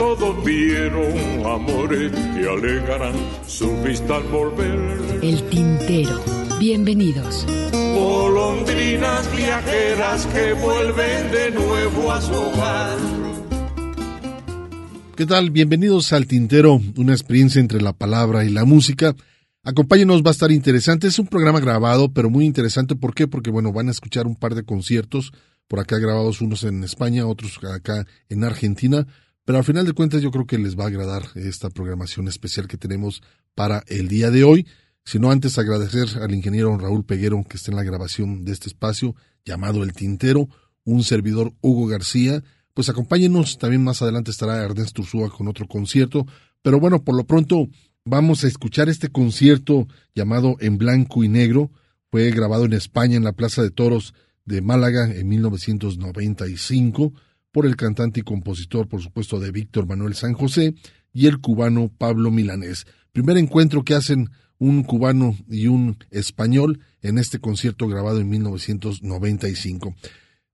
Todos vieron amores y alegarán su vista al volver. El tintero. Bienvenidos. Golondrinas viajeras que vuelven de nuevo a su hogar. ¿Qué tal? Bienvenidos al Tintero, una experiencia entre la palabra y la música. Acompáñenos, va a estar interesante. Es un programa grabado, pero muy interesante. ¿Por qué? Porque, bueno, van a escuchar un par de conciertos, por acá grabados, unos en España, otros acá en Argentina. Pero al final de cuentas yo creo que les va a agradar esta programación especial que tenemos para el día de hoy. Sino antes agradecer al ingeniero Raúl Peguero que está en la grabación de este espacio llamado El Tintero, un servidor Hugo García. Pues acompáñenos, también más adelante estará Ernesto Ursúa con otro concierto. Pero bueno, por lo pronto vamos a escuchar este concierto llamado En Blanco y Negro. Fue grabado en España en la Plaza de Toros de Málaga en 1995 por el cantante y compositor, por supuesto, de Víctor Manuel San José y el cubano Pablo Milanés. Primer encuentro que hacen un cubano y un español en este concierto grabado en 1995.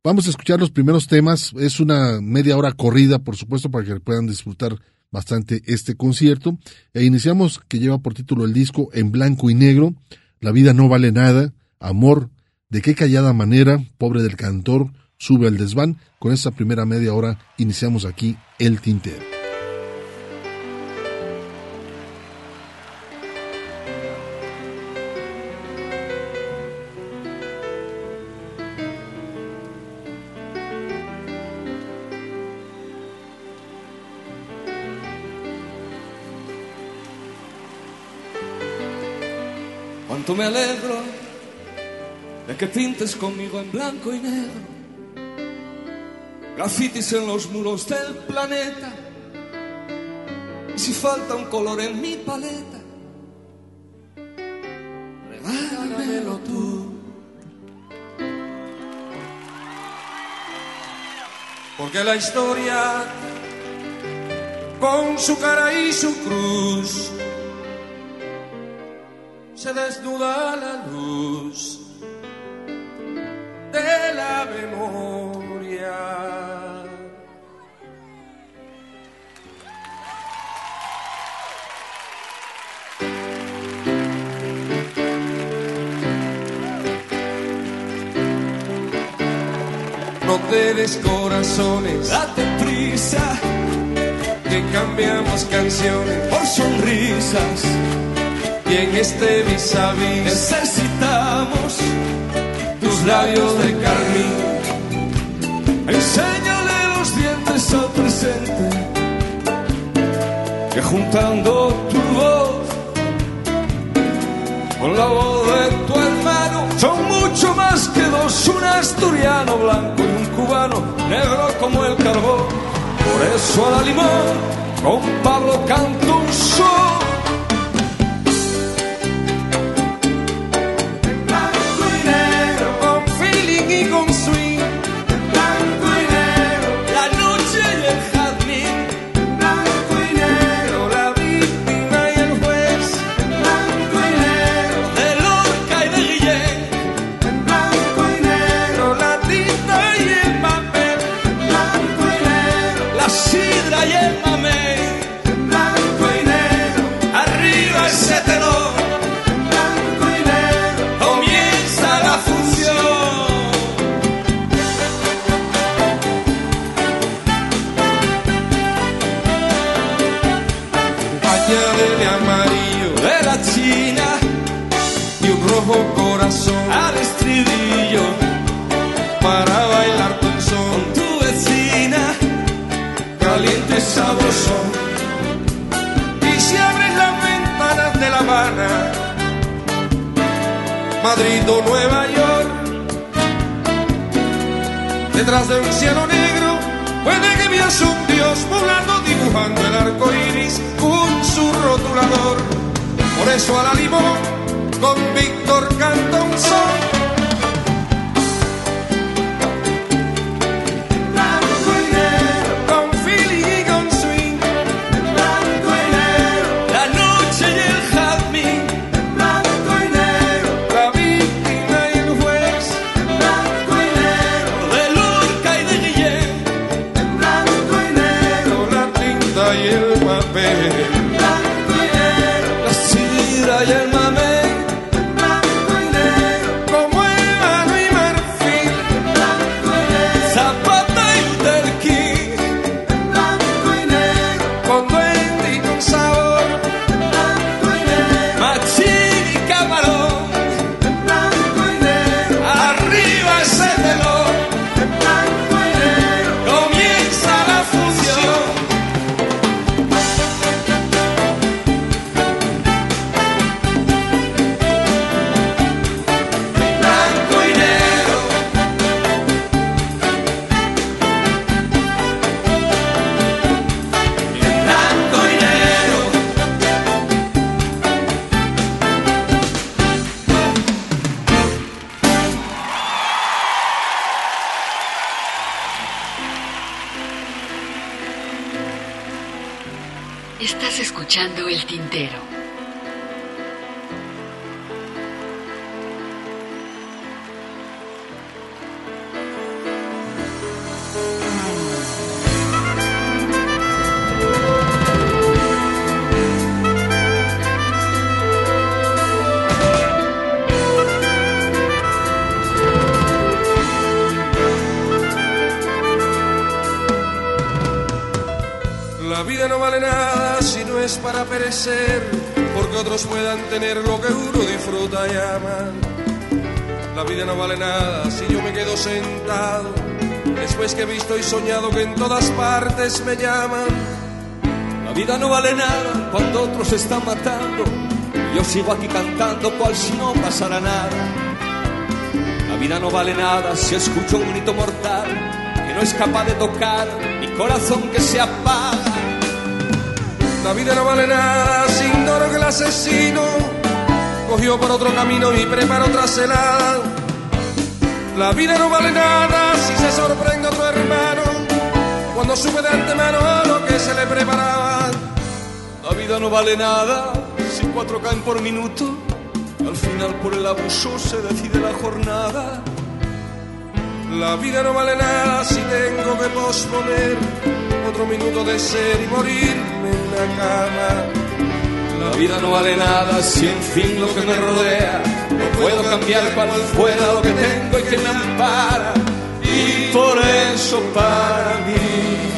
Vamos a escuchar los primeros temas. Es una media hora corrida, por supuesto, para que puedan disfrutar bastante este concierto. E iniciamos que lleva por título el disco En blanco y negro. La vida no vale nada. Amor. De qué callada manera. Pobre del cantor. Sube al desván. Con esta primera media hora iniciamos aquí el tintero. Cuánto me alegro de que pintes conmigo en blanco y negro. Grafitis en los muros del planeta. Y si falta un color en mi paleta, regálamelo tú. Porque la historia, con su cara y su cruz, se desnuda la luz de la memoria. No te des corazones, date prisa, que cambiamos canciones por sonrisas. Y en este vis a vis necesitamos tus labios de carmín. Enséñale los dientes al presente, que juntando tu voz con la voz de tu hermano son mucho más que dos, un asturiano blanco y un cubano negro como el carbón. Por eso a la limón con Pablo canto un sol. Estás escuchando el tintero. Porque otros puedan tener lo que uno disfruta y ama. La vida no vale nada si yo me quedo sentado, después que he visto y soñado que en todas partes me llaman. La vida no vale nada cuando otros están matando. Yo sigo aquí cantando cual si no pasara nada. La vida no vale nada si escucho un grito mortal que no es capaz de tocar mi corazón que se apaga. La vida no vale nada si ignoro que el asesino cogió por otro camino y preparó otra celada. La vida no vale nada si se sorprende otro hermano cuando supe de antemano lo que se le preparaba. La vida no vale nada si cuatro caen por minuto. Al final por el abuso se decide la jornada. La vida no vale nada si tengo que posponer otro minuto de ser y morirme La vida no vale nada si en fin lo que me rodea no puedo cambiar cual fuera lo que tengo y que me ampara. Y por eso para mí.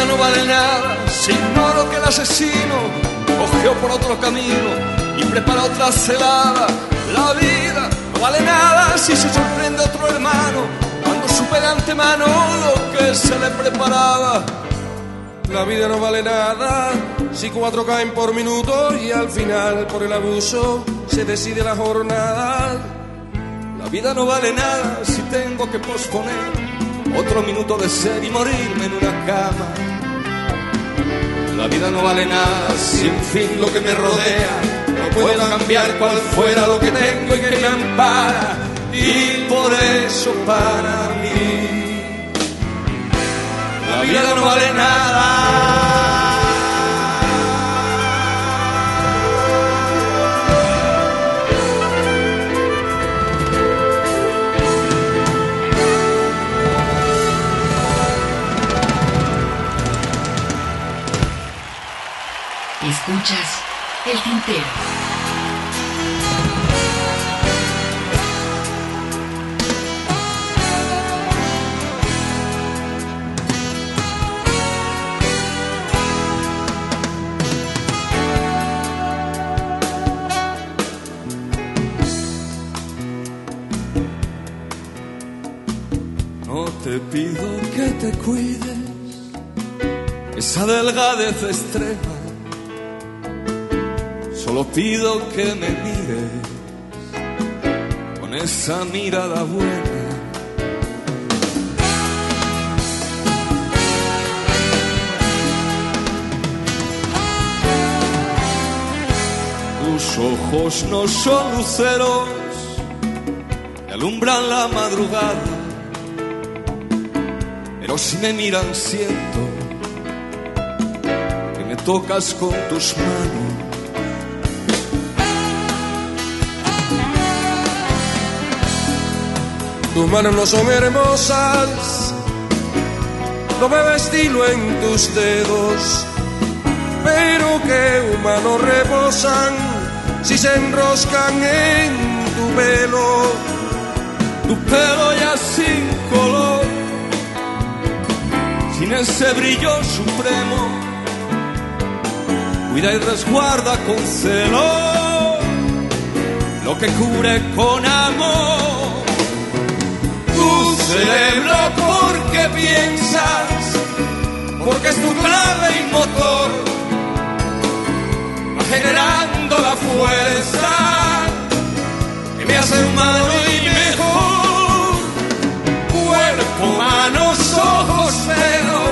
Vida no vale nada si ignoro que el asesino cogió por otro camino y prepara otra celada. La vida no vale nada si se sorprende otro hermano cuando supe de antemano lo que se le preparaba. La vida no vale nada si cuatro caen por minuto y al final por el abuso se decide la jornada. La vida no vale nada si tengo que posponer otro minuto de ser y morirme en una cama. La vida no vale nada si en fin lo que me rodea no puedo cambiar cual fuera lo que tengo y que me ampara. Y por eso para mí la vida no vale nada. Escuchas el tintero. No te pido que te cuides esa delgadez extrema Pido que me mires con esa mirada buena. Tus ojos no son luceros que alumbran la madrugada, pero si me miran siento que me tocas con tus manos. Tus manos no son hermosas, no veo estilo en tus dedos, pero que humanos reposan si se enroscan en tu pelo. tu pelo ya sin color, sin ese brillo supremo, cuida y resguarda con celo lo que cubre con amor. Tu cerebro porque piensas, porque es tu clave y motor, va generando la fuerza que me hace humano y mejor. Cuerpo, manos, ojos, pelo,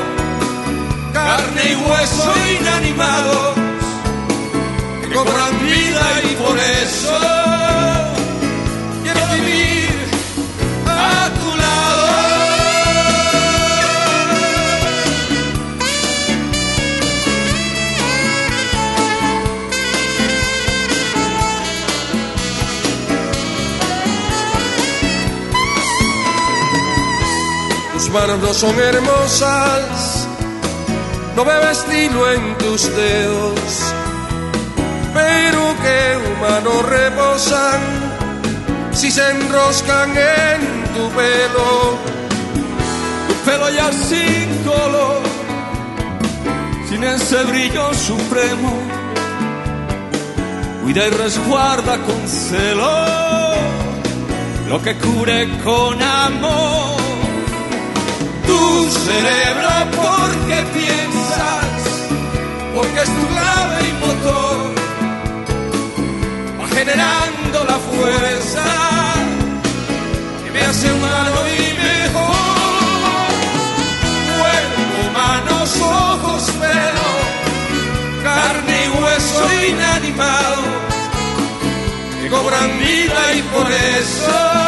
carne y hueso inanimados que cobran vida y por eso Tus manos no son hermosas, no veo estilo en tus dedos, pero que humanos reposan si se enroscan en tu pelo. tu pelo ya sin color, sin ese brillo supremo, cuida y resguarda con celo lo que cubre con amor. Tu cerebro porque piensas, porque es tu clave y motor, va generando la fuerza que me hace humano y mejor. Cuerpo, manos, ojos, pelo, carne y hueso inanimado, que cobran vida y por eso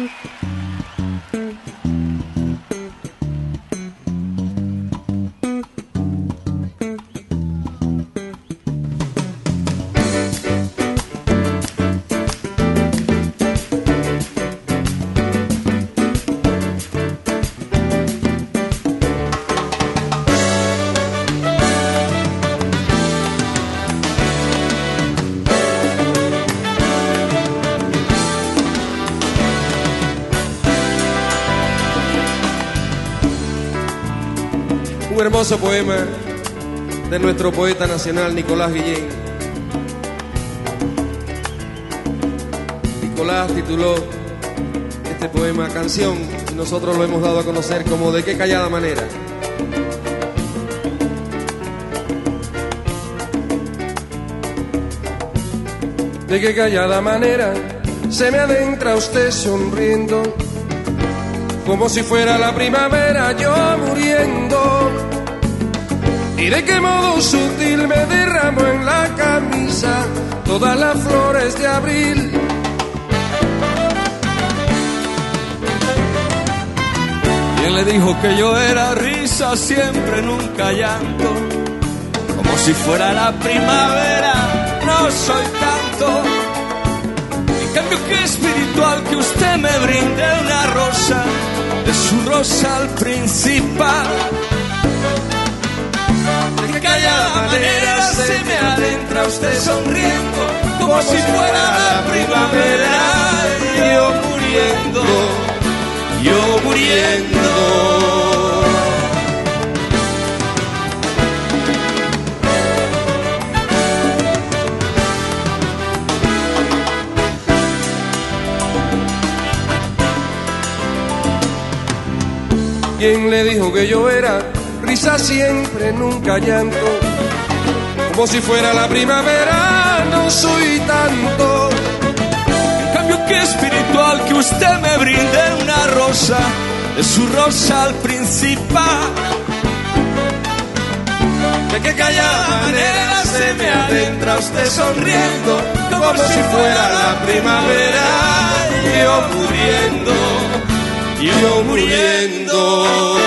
Poema de nuestro poeta nacional Nicolás Guillén. Nicolás tituló este poema Canción y nosotros lo hemos dado a conocer como De qué callada manera. De qué callada manera se me adentra usted sonriendo, como si fuera la primavera yo muriendo. Y de qué modo sutil me derramo en la camisa todas las flores de abril. ¿Quién le dijo que yo era risa siempre, nunca llanto? Como si fuera la primavera, no soy tanto. En cambio, qué espiritual que usted me brinde una rosa, de su rosa al principal haya manera se me adentra usted sonriendo como si fuera la primavera yo muriendo, yo muriendo. ¿Quién le dijo que yo era sonrisa siempre, nunca llanto. Como si fuera la primavera, no soy tanto. El cambio que espiritual que usted me brinde una rosa, es su rosa al principal. De qué callada manera se me adentra usted sonriendo, como si fuera la primavera, yo muriendo, yo muriendo.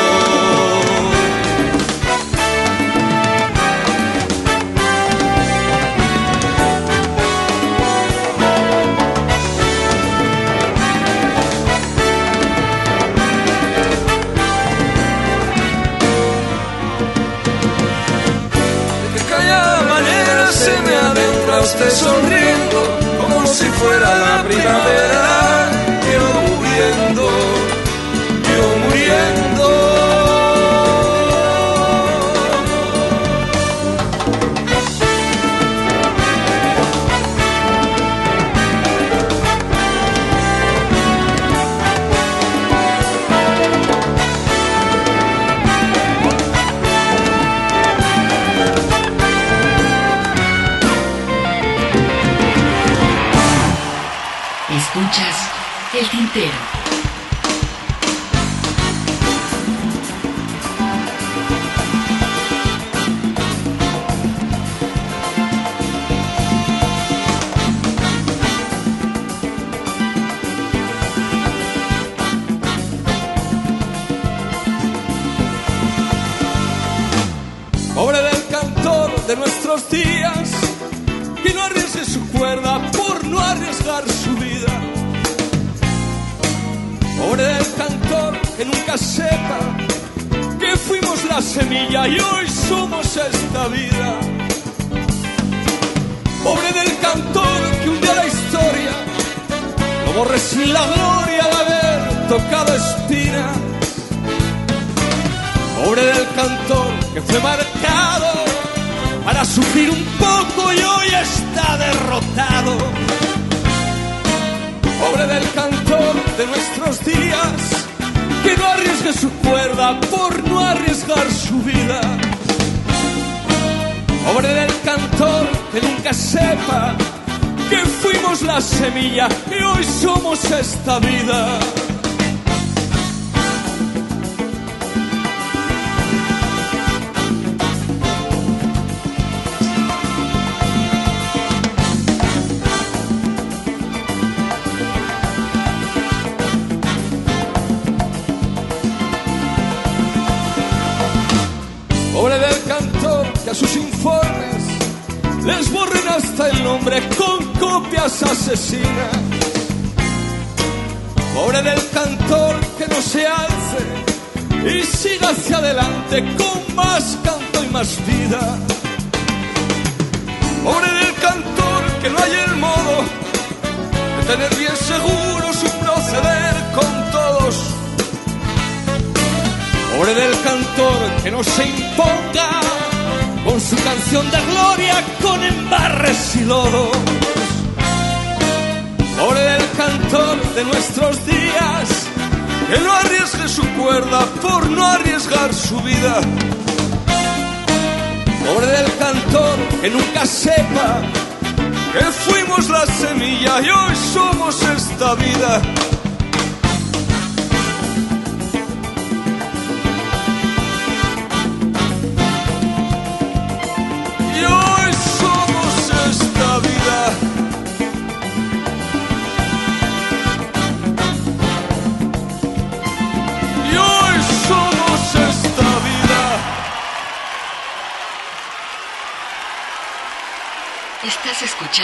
El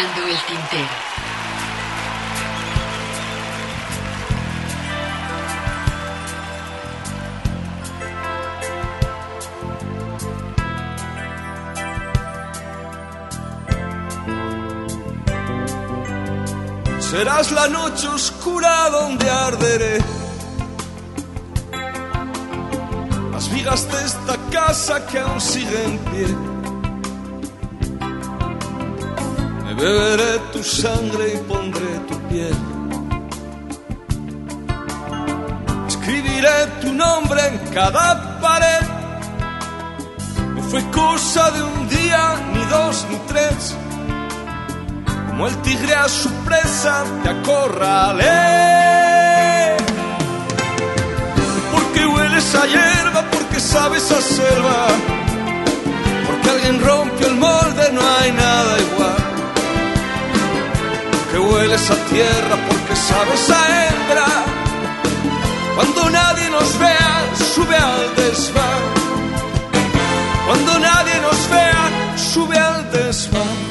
tintero. Serás la noche oscura donde arderé. Las vigas de esta casa que aún sigue pie. Beberé tu sangre y pondré tu piel. Escribiré tu nombre en cada pared. No fue cosa de un día, ni dos, ni tres como el tigre a su presa te acorralé. Porque hueles a hierba, porque sabes a selva, porque alguien rompió el molde, no hay nada igual. Porque hueles a tierra, porque sabes a hembra. Cuando nadie nos vea, sube al desván. Cuando nadie nos vea, sube al desván.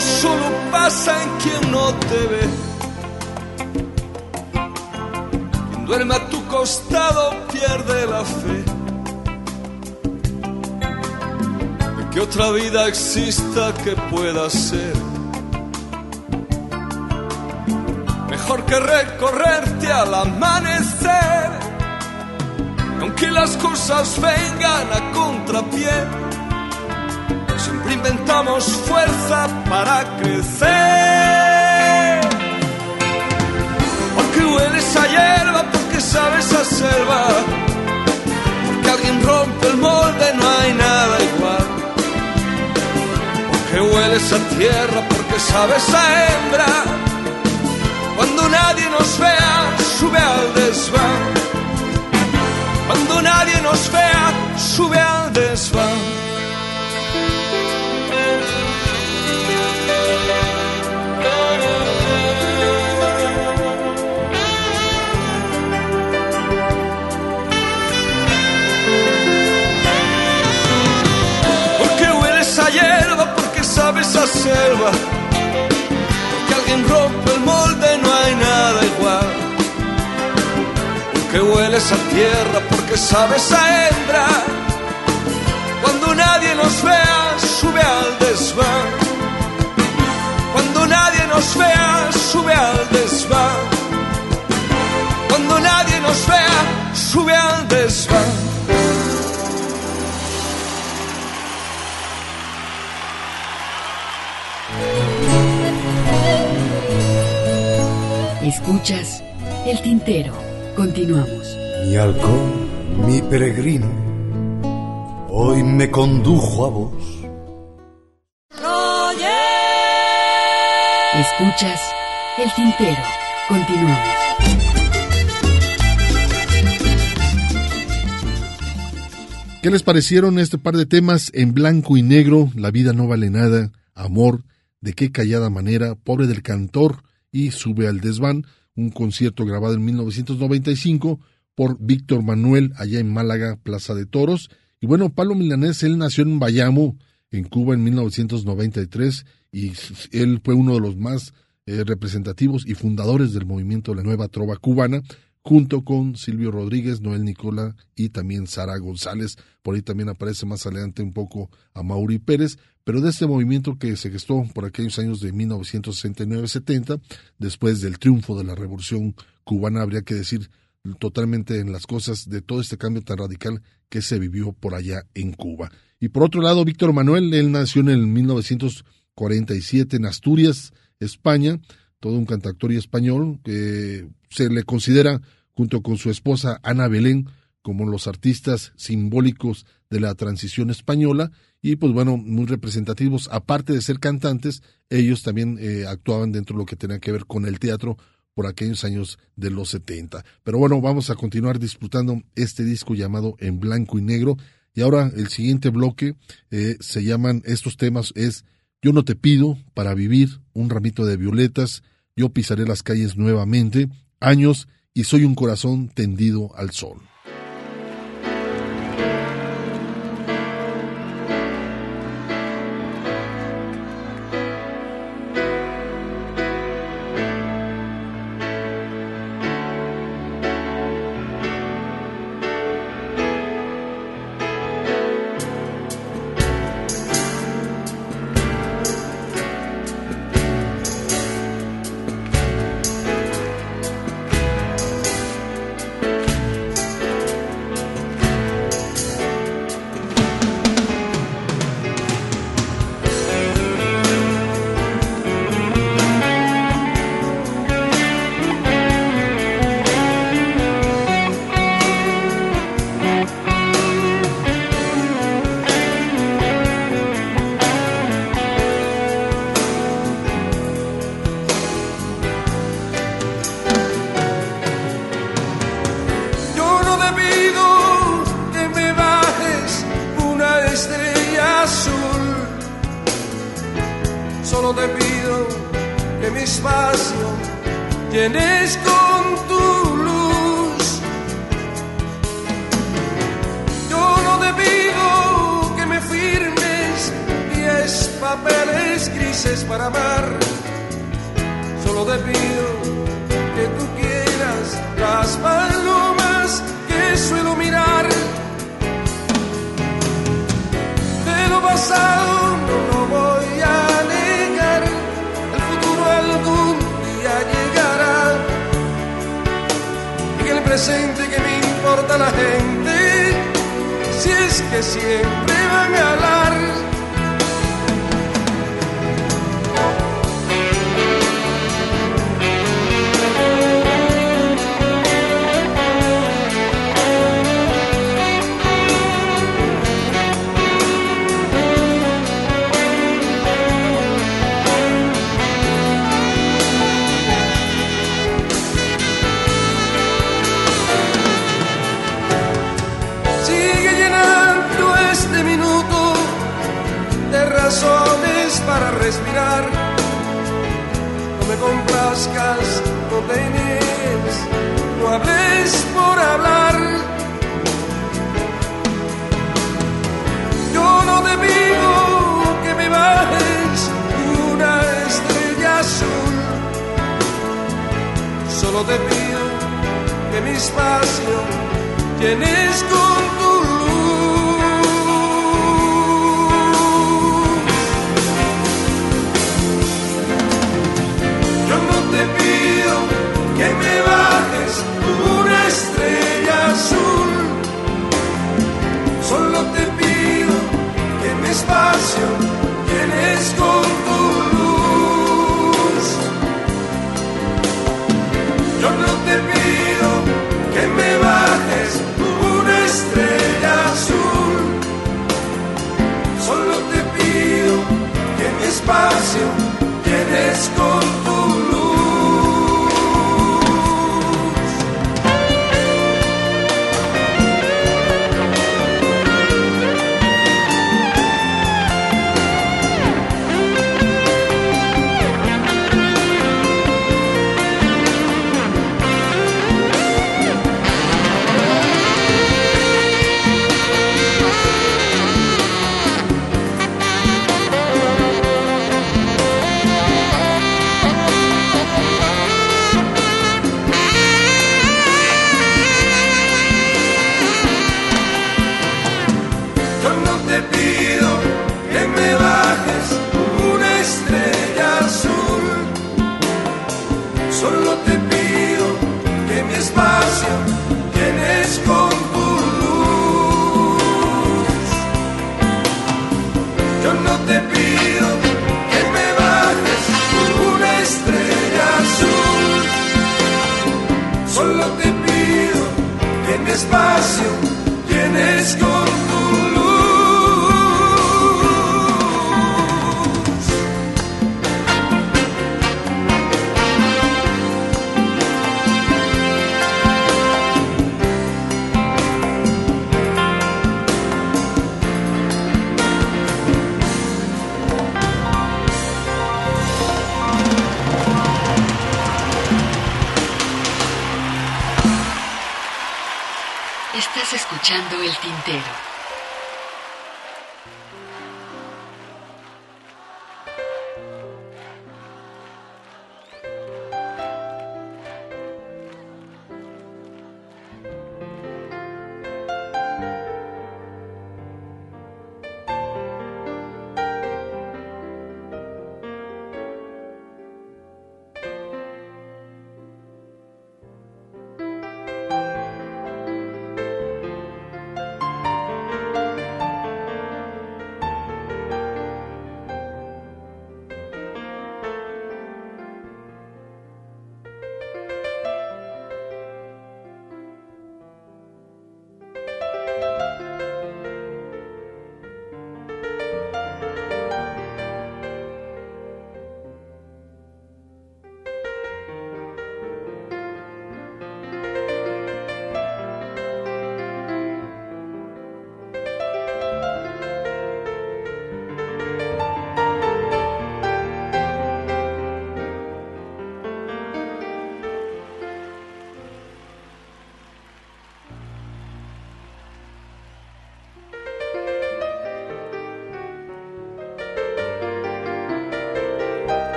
solo pasa en quien no te ve. Quien duerme a tu costado pierde la fe. De que otra vida exista que pueda ser. Mejor que recorrerte al amanecer. Aunque las cosas vengan a contrapié inventamos fuerza para crecer. Porque hueles a hierba, porque sabes a selva. Porque alguien rompe el molde, no hay nada igual. Porque hueles a tierra, porque sabes a hembra. Cuando nadie nos vea, sube al desván. Cuando nadie nos vea, sube al desván. Hueles a tierra, porque sabes a hembra. Cuando nadie nos vea, sube al desván. Cuando nadie nos vea, sube al desván. Cuando nadie nos vea, sube al desván. Escuchas el tintero. Continuamos. Mi halcón, mi peregrino, hoy me condujo a vos. Escuchas el tintero. Continuamos. ¿Qué les parecieron este par de temas en blanco y negro? La vida no vale nada, amor, de qué callada manera, pobre del cantor, y Sube al Desván, un concierto grabado en 1995 por Víctor Manuel allá en Málaga, Plaza de Toros. Y bueno, Pablo Milanés, él nació en Bayamo, en Cuba, en 1993, y él fue uno de los más eh, representativos y fundadores del movimiento de la Nueva Trova Cubana, junto con Silvio Rodríguez, Noel Nicola y también Sara González. Por ahí también aparece más adelante un poco a Mauri Pérez, pero de este movimiento que se gestó por aquellos años de 1969-70, después del triunfo de la Revolución cubana, habría que decir totalmente en las cosas de todo este cambio tan radical que se vivió por allá en Cuba. Y por otro lado, Víctor Manuel, él nació en el 1947 en Asturias, España, todo un cantautor y español que se le considera, junto con su esposa Ana Belén, como los artistas simbólicos de la transición española y pues bueno, muy representativos. Aparte de ser cantantes, ellos también eh, actuaban dentro de lo que tenía que ver con el teatro por aquellos años de los 70. Pero bueno, vamos a continuar disfrutando este disco llamado En Blanco y Negro. Y ahora el siguiente bloque eh, se llaman, estos temas es Yo no te pido para vivir, un ramito de violetas, yo pisaré las calles nuevamente, años y soy un corazón tendido al sol. Te pido que mi espacio llenes con tu luz. Yo no te pido que me firmes diez papeles grises para amar. Solo te pido que tú quieras las palomas que suelo mirar. De lo pasado presente que me importa la gente, si es que siempre van a hablar. Razones para respirar. No me complazcas, no te niegues, no hables por hablar. Yo no te pido que me bajes una estrella azul. Solo te pido que mi espacio llenes con tu te pido que me bajes una estrella azul. Solo te pido que mi espacio llenes con tu luz. Yo no te pido que me bajes una estrella azul. Solo te pido que mi espacio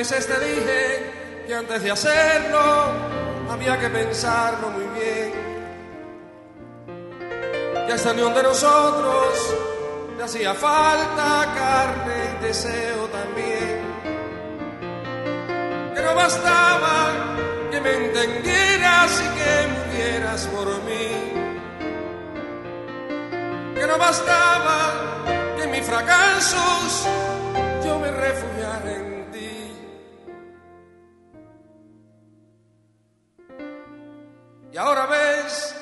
veces te dije que antes de hacerlo había que pensarlo muy bien. Que esta unión de nosotros le hacía falta carne y deseo también. Que no bastaba que me entendieras y que murieras por mí. Que no bastaba que en mis fracasos yo me refugiara en Y ahora ves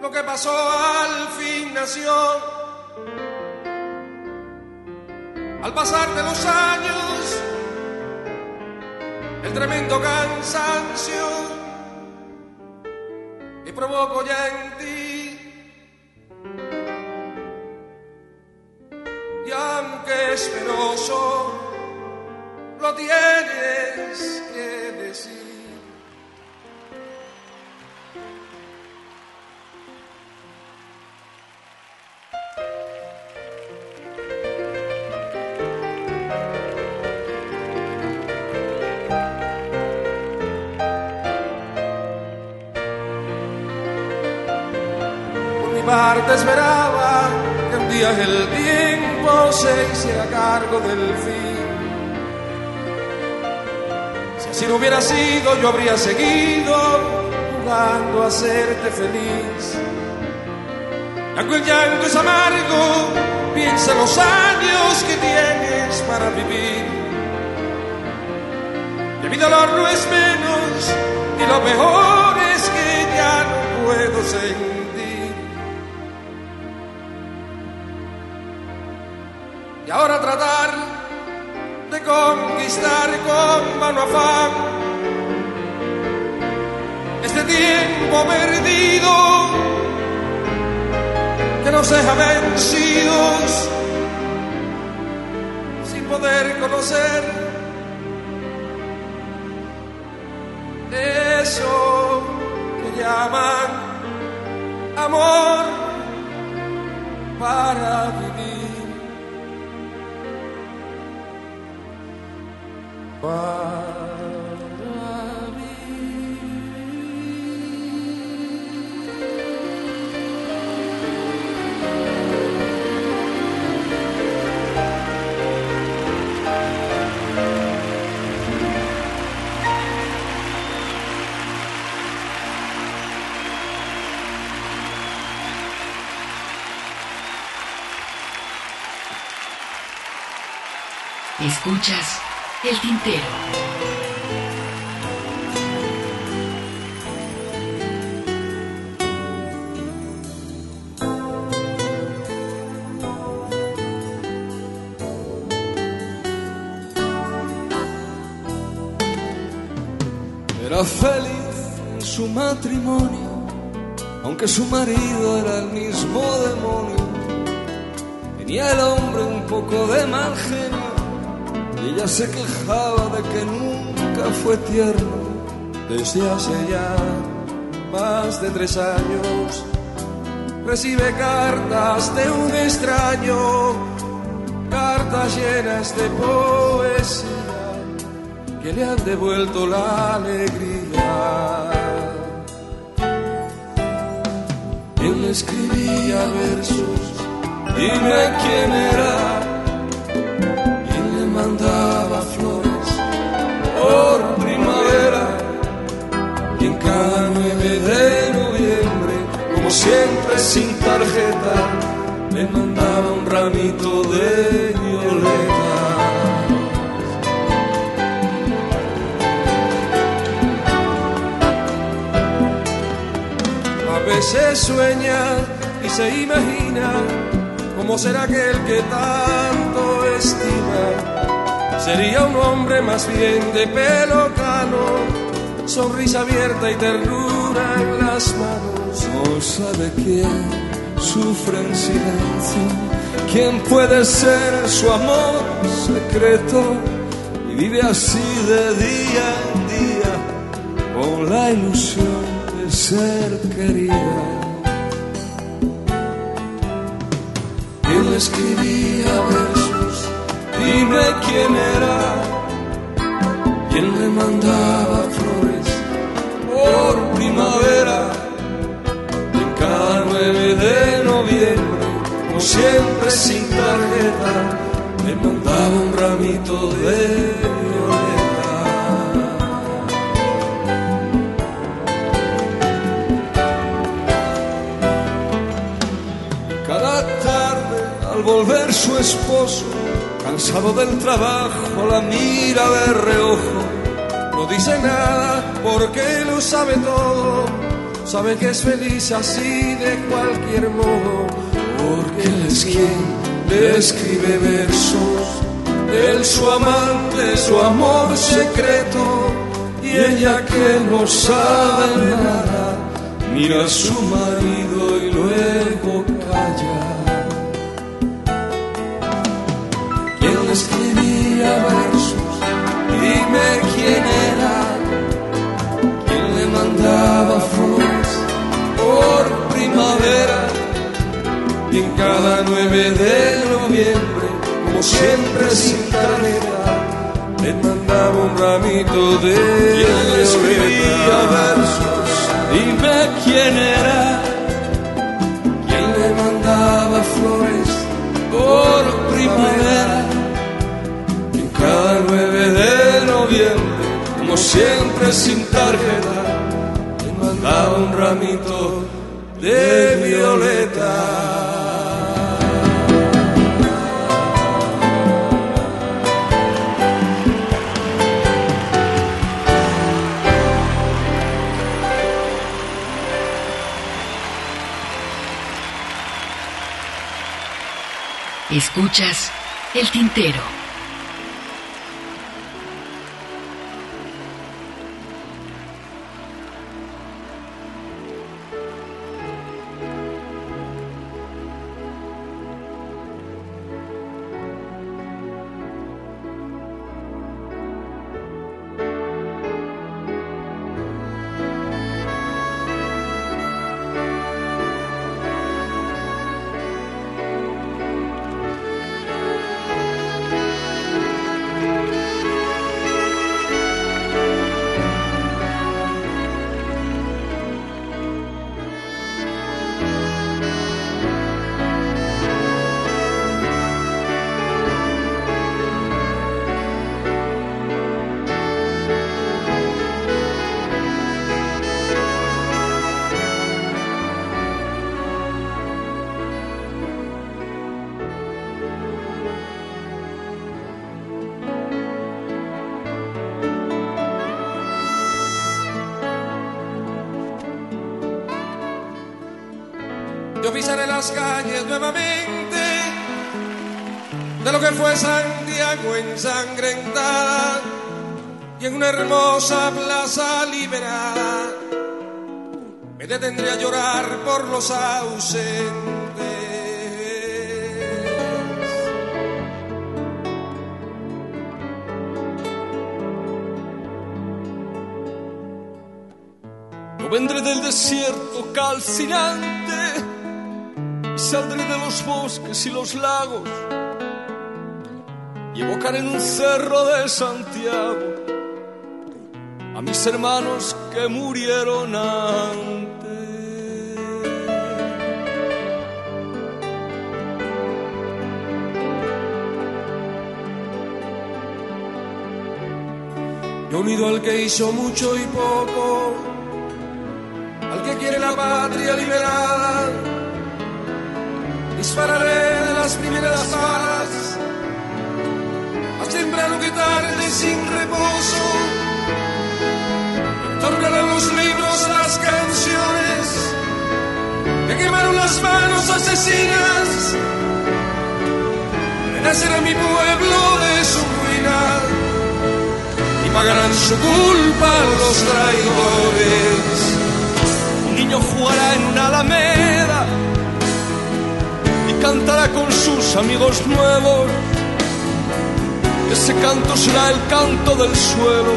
lo que pasó al fin nació. Al pasar de los años, el tremendo cansancio que provoco ya en ti. Y aunque es penoso, lo tienes que decir. Esperaba que un día el tiempo se hiciera cargo del fin. Si así no hubiera sido, yo habría seguido jugando a hacerte feliz. Y aunque el llanto es amargo, piensa en los años que tienes para vivir. Y mi dolor no es menos, y lo mejor es que ya no puedo sentir. Y ahora tratar de conquistar con mano afán este tiempo perdido que nos deja vencidos sin poder conocer eso que llaman amor Escuchas el tintero. Era feliz en su matrimonio, aunque su marido era el mismo demonio. Tenía el hombre un poco de mal genio y ella se quejaba de que nunca fue tierno. Desde hace ya más de tres años recibe cartas de un extraño, cartas llenas de poesía que le han devuelto la alegría. Él escribía versos, dime quién era, y en cada 9 de noviembre, como siempre sin tarjeta, le mandaba un ramito de violeta. A veces sueña y se imagina cómo será aquel que tanto estima. Sería un hombre más bien de pelo cano, sonrisa abierta y ternura en las manos. No sabe quién sufre en silencio, quién puede ser su amor secreto y vive así de día en día con la ilusión de ser querida. Él escribía versos, dime quién era, quien le mandaba flores por primavera. En cada 9 de noviembre, como siempre sin tarjeta, le mandaba un ramito de violeta. Cada tarde, al volver su esposo, cansado del trabajo, la mira de reojo. No dice nada porque lo sabe todo. Sabe que es feliz así de cualquier modo. Porque él es quien le escribe versos. Él su amante, su amor secreto. Y ella que no sabe nada, mira a su marido y luego calla. quien le escribía versos, dime quién era, primavera, y en cada 9 de noviembre, como siempre sin tarjeta, le mandaba un ramito de quien le escribía versos, dime quién era, quien le mandaba flores por primavera. En cada 9 de noviembre, como siempre sin tarjeta, le mandaba un ramito de violeta. Escuchas el tintero. Las calles nuevamente de lo que fue Santiago ensangrentada y en una hermosa plaza liberada me detendré a llorar por los ausentes. No vendré del desierto calcinante, saldré de los bosques y los lagos, y evocaré en un cerro de Santiago a mis hermanos que murieron antes. Yo unido al que hizo mucho y poco, al que quiere la patria liberada, dispararé de las primeras balas, más temprano que tarde sin reposo. Tornarán los libros, las canciones, que quemaron las manos asesinas, renacerá mi pueblo de su ruina y pagarán su culpa los traidores. Un niño jugará en una alameda cantará con sus amigos nuevos. Ese canto será el canto del suelo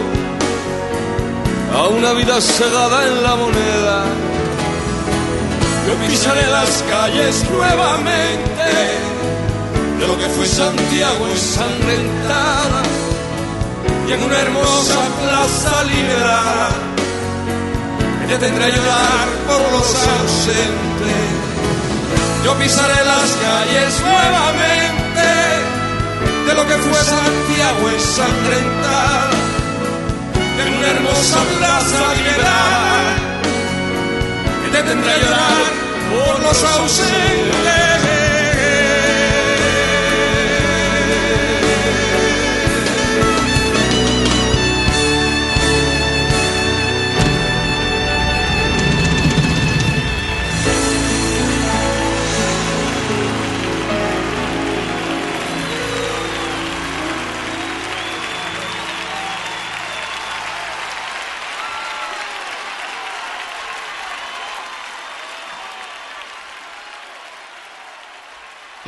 a una vida segada en la moneda. Yo pisaré las calles nuevamente de lo que fue Santiago ensangrentada y en una hermosa plaza liberada te tendré a llorar por los ausentes. Yo pisaré las calles nuevamente de lo que fue Santiago ensangrentada en una hermosa plaza liberada que te tendré a llorar por los ausentes.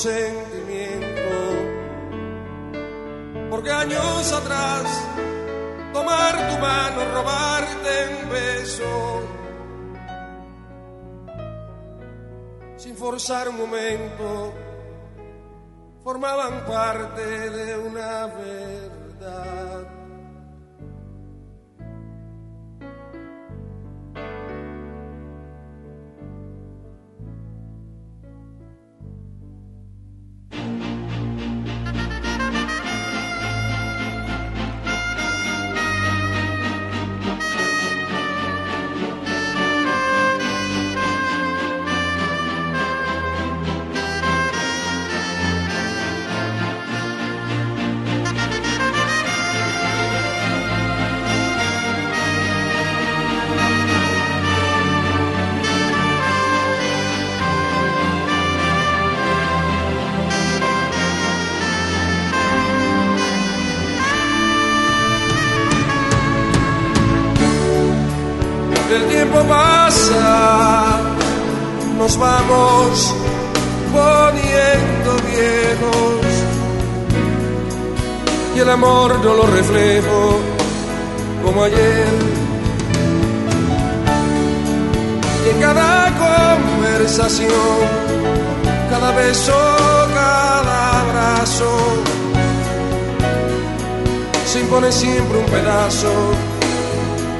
Sentimiento. Porque años atrás, tomar tu mano, robarte un beso, sin forzar un momento, formaban parte de una verdad. Nos vamos poniendo viejos y el amor no lo reflejo como ayer. Y en cada conversación, cada beso, cada abrazo, se impone siempre un pedazo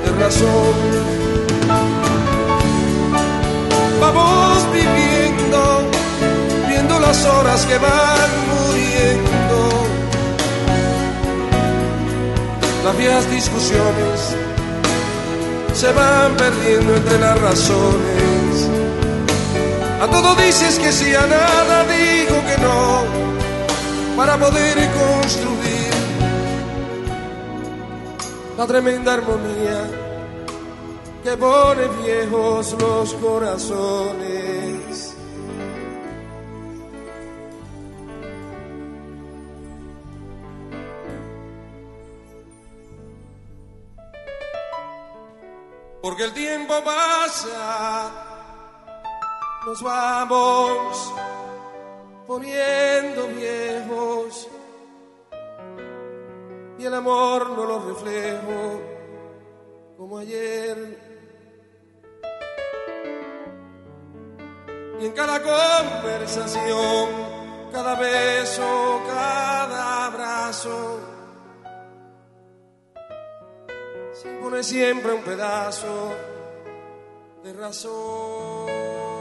de razón. Vamos viviendo, viendo las horas que van muriendo. Las viejas discusiones se van perdiendo entre las razones. A todo dices que sí, a nada digo que no, para poder construir la tremenda armonía que pone viejos los corazones. Nos vamos poniendo viejos. Y el amor no lo reflejo como ayer. Y en cada conversación, cada beso, cada abrazo, se pone siempre un pedazo de razón.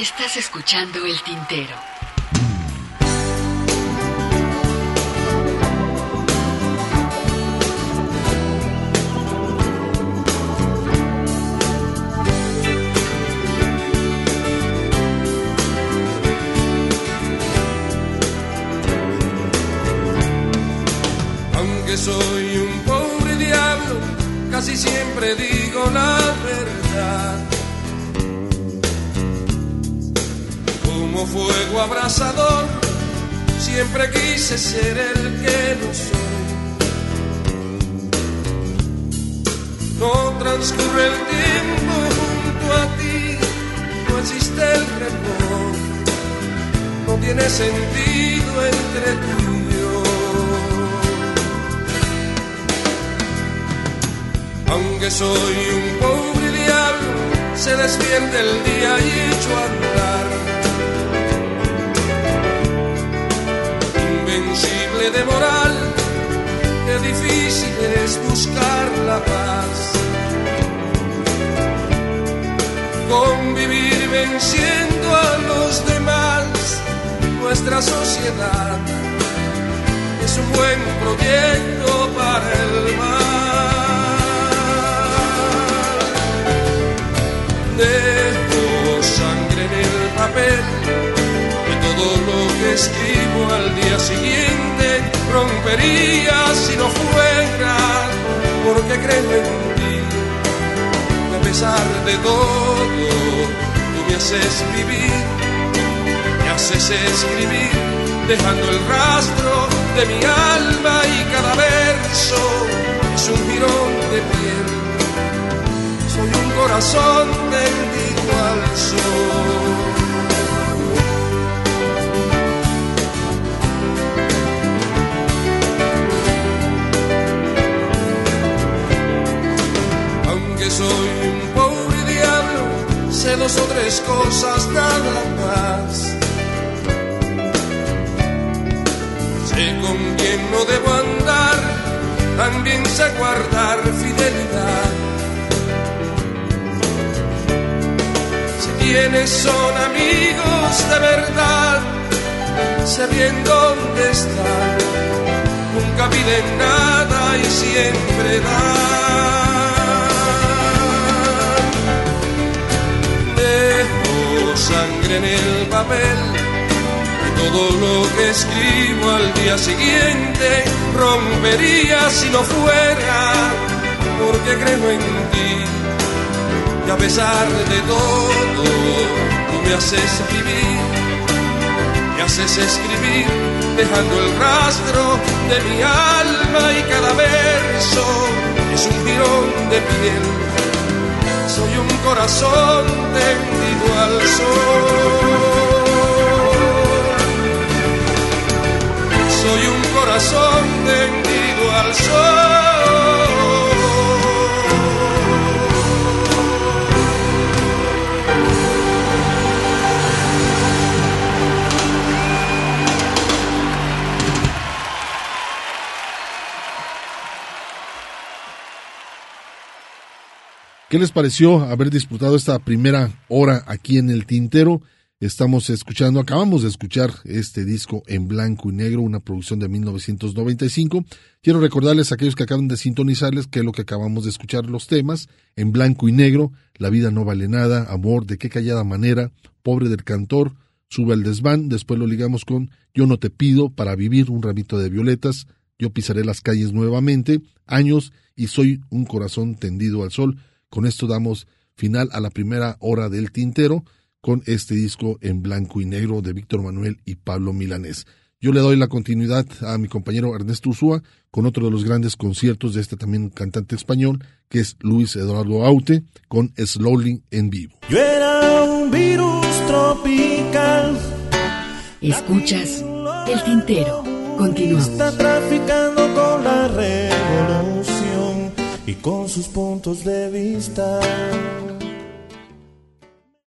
Estás escuchando el tintero. Aunque soy un pobre diablo, casi siempre digo la verdad. Fuego abrasador, siempre quise ser el que no soy. No transcurre el tiempo junto a ti, no existe el rencor, no tiene sentido entre tú y yo. Aunque soy un pobre diablo, se despierte el día y echo a andar. Invencible de moral, qué difícil es buscar la paz. Convivir venciendo a los demás, nuestra sociedad es un buen proyecto para el mal. Dejo sangre en el papel todo lo que escribo al día siguiente rompería si no fuera porque creo en ti. A pesar de todo, tú me haces vivir, me haces escribir, dejando el rastro de mi alma y cada verso es un jirón de piel soy un corazón tendido al sol. Soy un pobre diablo, sé dos o tres cosas nada más. Sé con quién no debo andar, también sé guardar fidelidad. quienes son amigos de verdad, sé bien dónde están, nunca piden nada y siempre dan. Sangre en el papel. Y todo lo que escribo al día siguiente rompería si no fuera porque creo en ti. Y a pesar de todo, tú me haces vivir, me haces escribir, dejando el rastro de mi alma y cada verso es un tirón de piel. Soy un corazón tendido al sol. Soy un corazón tendido al sol. ¿Qué les pareció haber disputado esta primera hora aquí en el Tintero? Estamos escuchando, acabamos de escuchar este disco en blanco y negro, una producción de 1995. Quiero recordarles a aquellos que acaban de sintonizarles que es lo que acabamos de escuchar los temas en blanco y negro, La vida no vale nada, Amor, de qué callada manera, Pobre del cantor, Sube al desván, después lo ligamos con Yo no te pido para vivir un ramito de violetas, Yo pisaré las calles nuevamente, Años y Soy un corazón tendido al sol. Con esto damos final a la primera hora del tintero con este disco en blanco y negro de Víctor Manuel y Pablo Milanés. Yo le doy la continuidad a mi compañero Ernesto Ursúa con otro de los grandes conciertos de este también cantante español, que es Luis Eduardo Aute, con Slowly en vivo. Yo era un virus tropical. Escuchas el tintero. Continuamos. Está traficando con la revolución y con sus puntos de vista.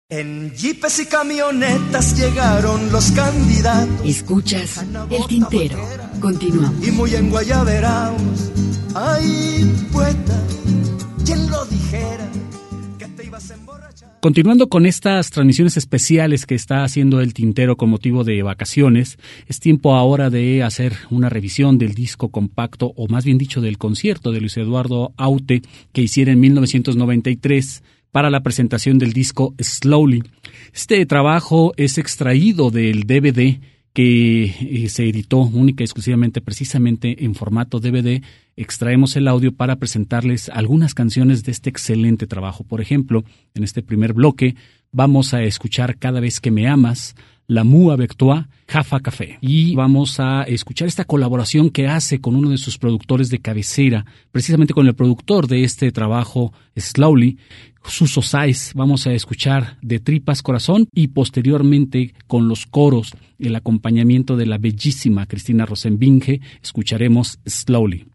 En jeepes y camionetas llegaron los candidatos. Escuchas el tintero. Continuamos. Y muy enguayaberaos. Ay, poeta, quien lo dijera Continuando con estas transmisiones especiales que está haciendo el Tintero con motivo de vacaciones, es tiempo ahora de hacer una revisión del disco compacto, o más bien dicho, del concierto de Luis Eduardo Aute que hiciera en 1993 para la presentación del disco Slowly. Este trabajo es extraído del DVD que eh, se editó única y exclusivamente precisamente en formato DVD. Extraemos el audio para presentarles algunas canciones de este excelente trabajo. Por ejemplo, en este primer bloque vamos a escuchar Cada vez que me amas, La Mua Bectois, Jafa Café. Y vamos a escuchar esta colaboración que hace con uno de sus productores de cabecera, precisamente con el productor de este trabajo, Slowly, Suso. Vamos a escuchar De Tripas Corazón y posteriormente con los coros, el acompañamiento de la bellísima Cristina Rosenbinge, escucharemos Slowly.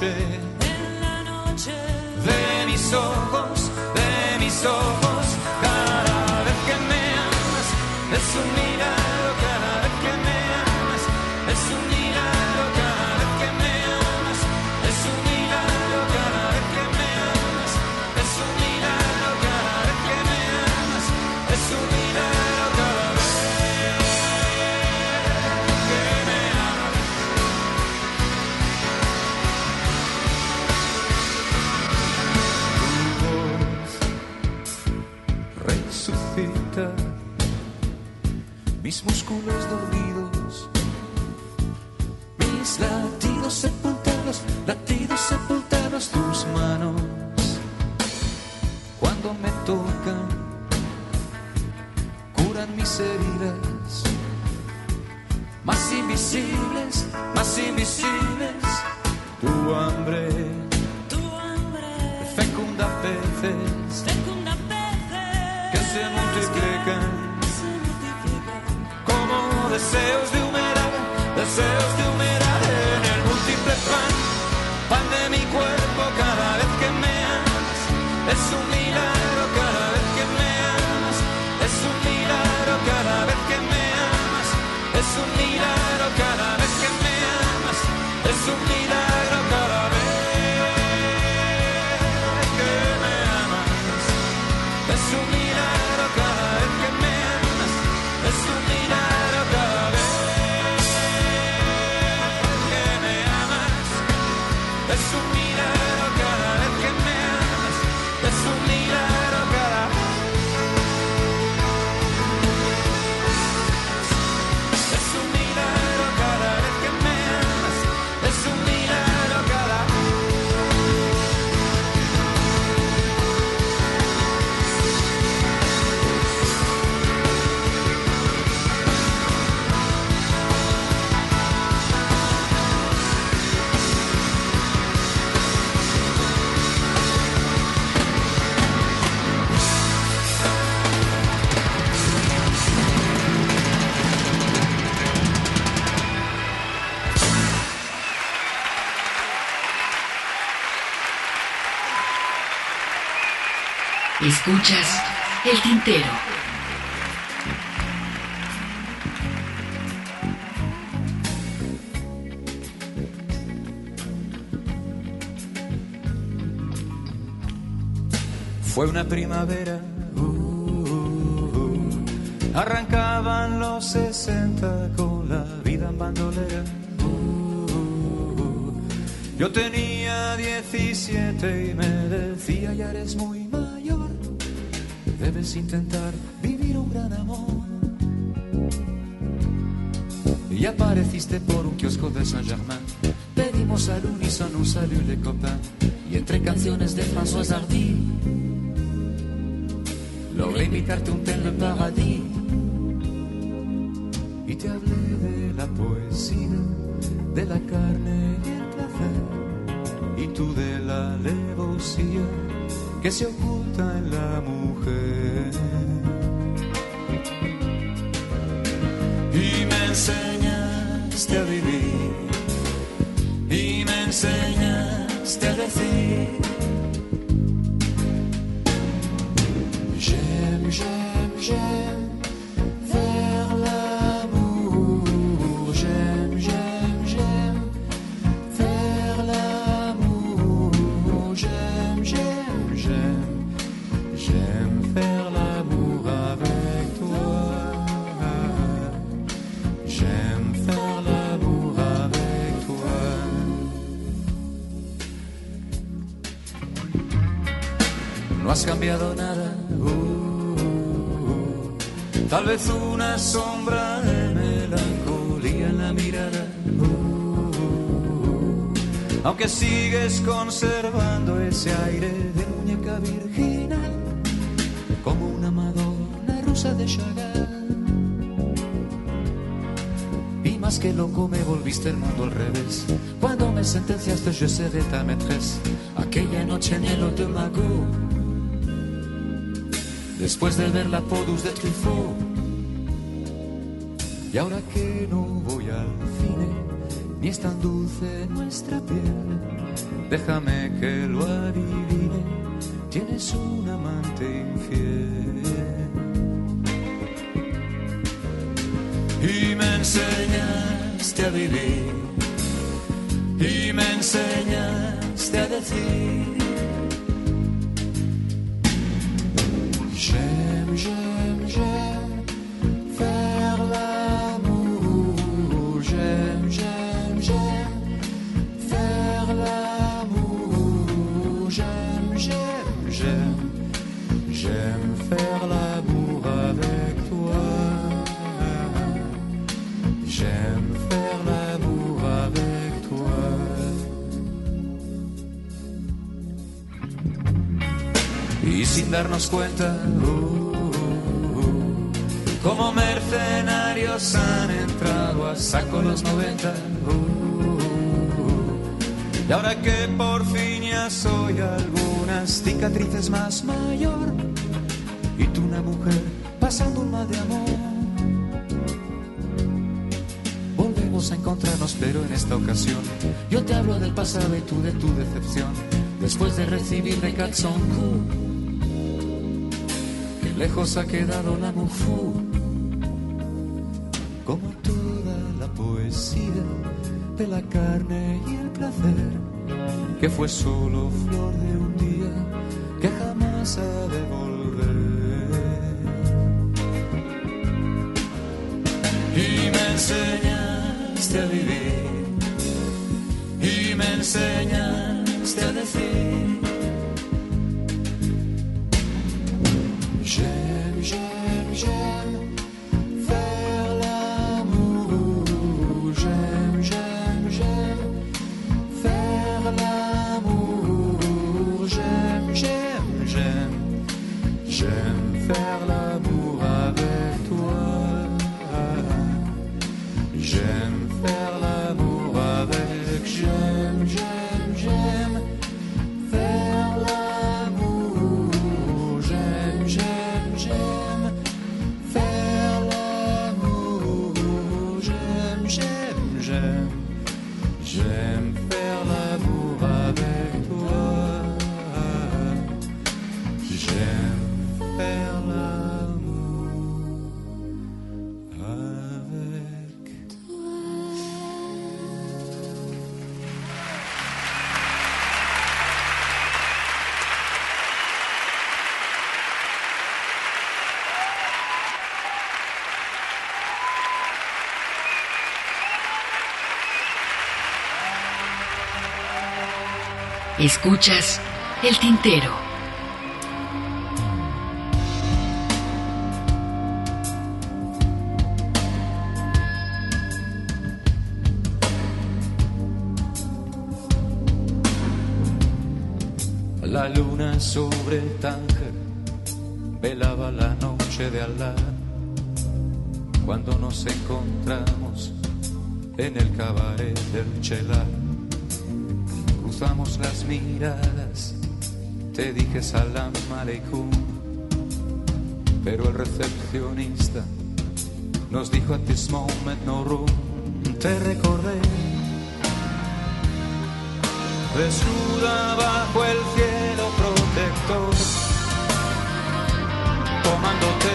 Noche en la noche. de mis ojos, de mis ojos. Músculos dormidos, mis latidos sepultados, latidos sepultados, tus manos. Cuando me tocan curan mis heridas. Más invisibles, más invisibles, Escuchas el tintero. Fue una primavera, uh, uh, uh. arrancaban los 60 con la vida en bandolera. Yo tenía 17 y me intentar vivir un gran amor. Y apareciste por un kiosco de Saint-Germain. Pedimos al unísono un salut les copains. Y entre canciones de François Hardy, logré invitarte un té en el paradis. Y te hablé de la poesía, de la carne y el placer. Y tú de la alevosía que se oculta en la mujer. Y me enseñaste a vivir. Y me enseñaste a decir. Vez una sombra de melancolía en la mirada. uh. Aunque sigues conservando ese aire de muñeca virginal, como una Madonna rusa de Chagall. Y más que loco me volviste el mundo al revés. Cuando me sentenciaste, yo seré ta maîtresse. Aquella noche en el Hotel. Después de ver la Podus de Truffaut. Y ahora que no voy al cine, ni es tan dulce nuestra piel. Déjame que lo adivine. Tienes un amante infiel. y me enseñaste a vivir y me enseñaste a decir darnos cuenta, uh, uh, como mercenarios han entrado a saco los 90. uh, uh, y ahora que por fin ya soy algunas cicatrices más mayor, y tú una mujer pasando un mal de amor. Volvemos a encontrarnos, pero en esta ocasión yo te hablo del pasado y tú de tu decepción. Después de recibir de Catson que lejos ha quedado la mufu. Como toda la poesía de la carne y el placer, que fue solo flor de un día que jamás ha de volver. y me enseñaste a vivir y me enseñaste a decir Escuchas el tintero. La luna sobre Tánger velaba la noche de Alá cuando nos encontramos en el cabaret del Chelar. Cruzamos las miradas, te dije salam aleikum, pero el recepcionista nos dijo at this moment no room. Te recordé desnuda bajo el cielo protector, tomándote,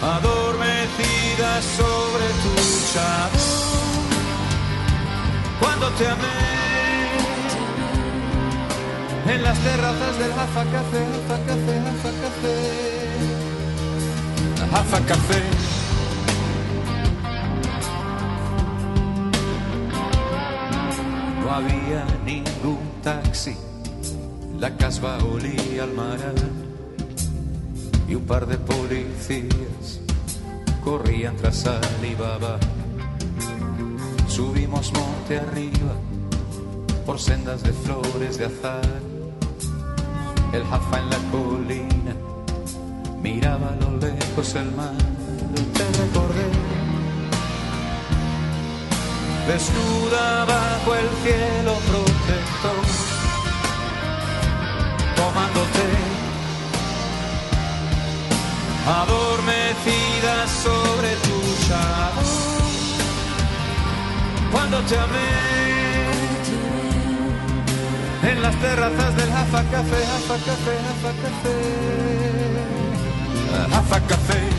adormecida sobre tu chabón. En las terrazas del Jafa Café, Jafa Café, Jafa Café, Jafa Café. No había ningún taxi, la casba olía al mar y un par de policías corrían tras Alibaba. Subimos monte arriba por sendas de flores de azar. El jafa en la colina miraba a lo lejos el mar. Te recordé desnuda bajo el cielo protector, tomándote, adormecida Amé, en las terrazas del Jafa Café, Jafa Café, Jafa Café, Jafa Café.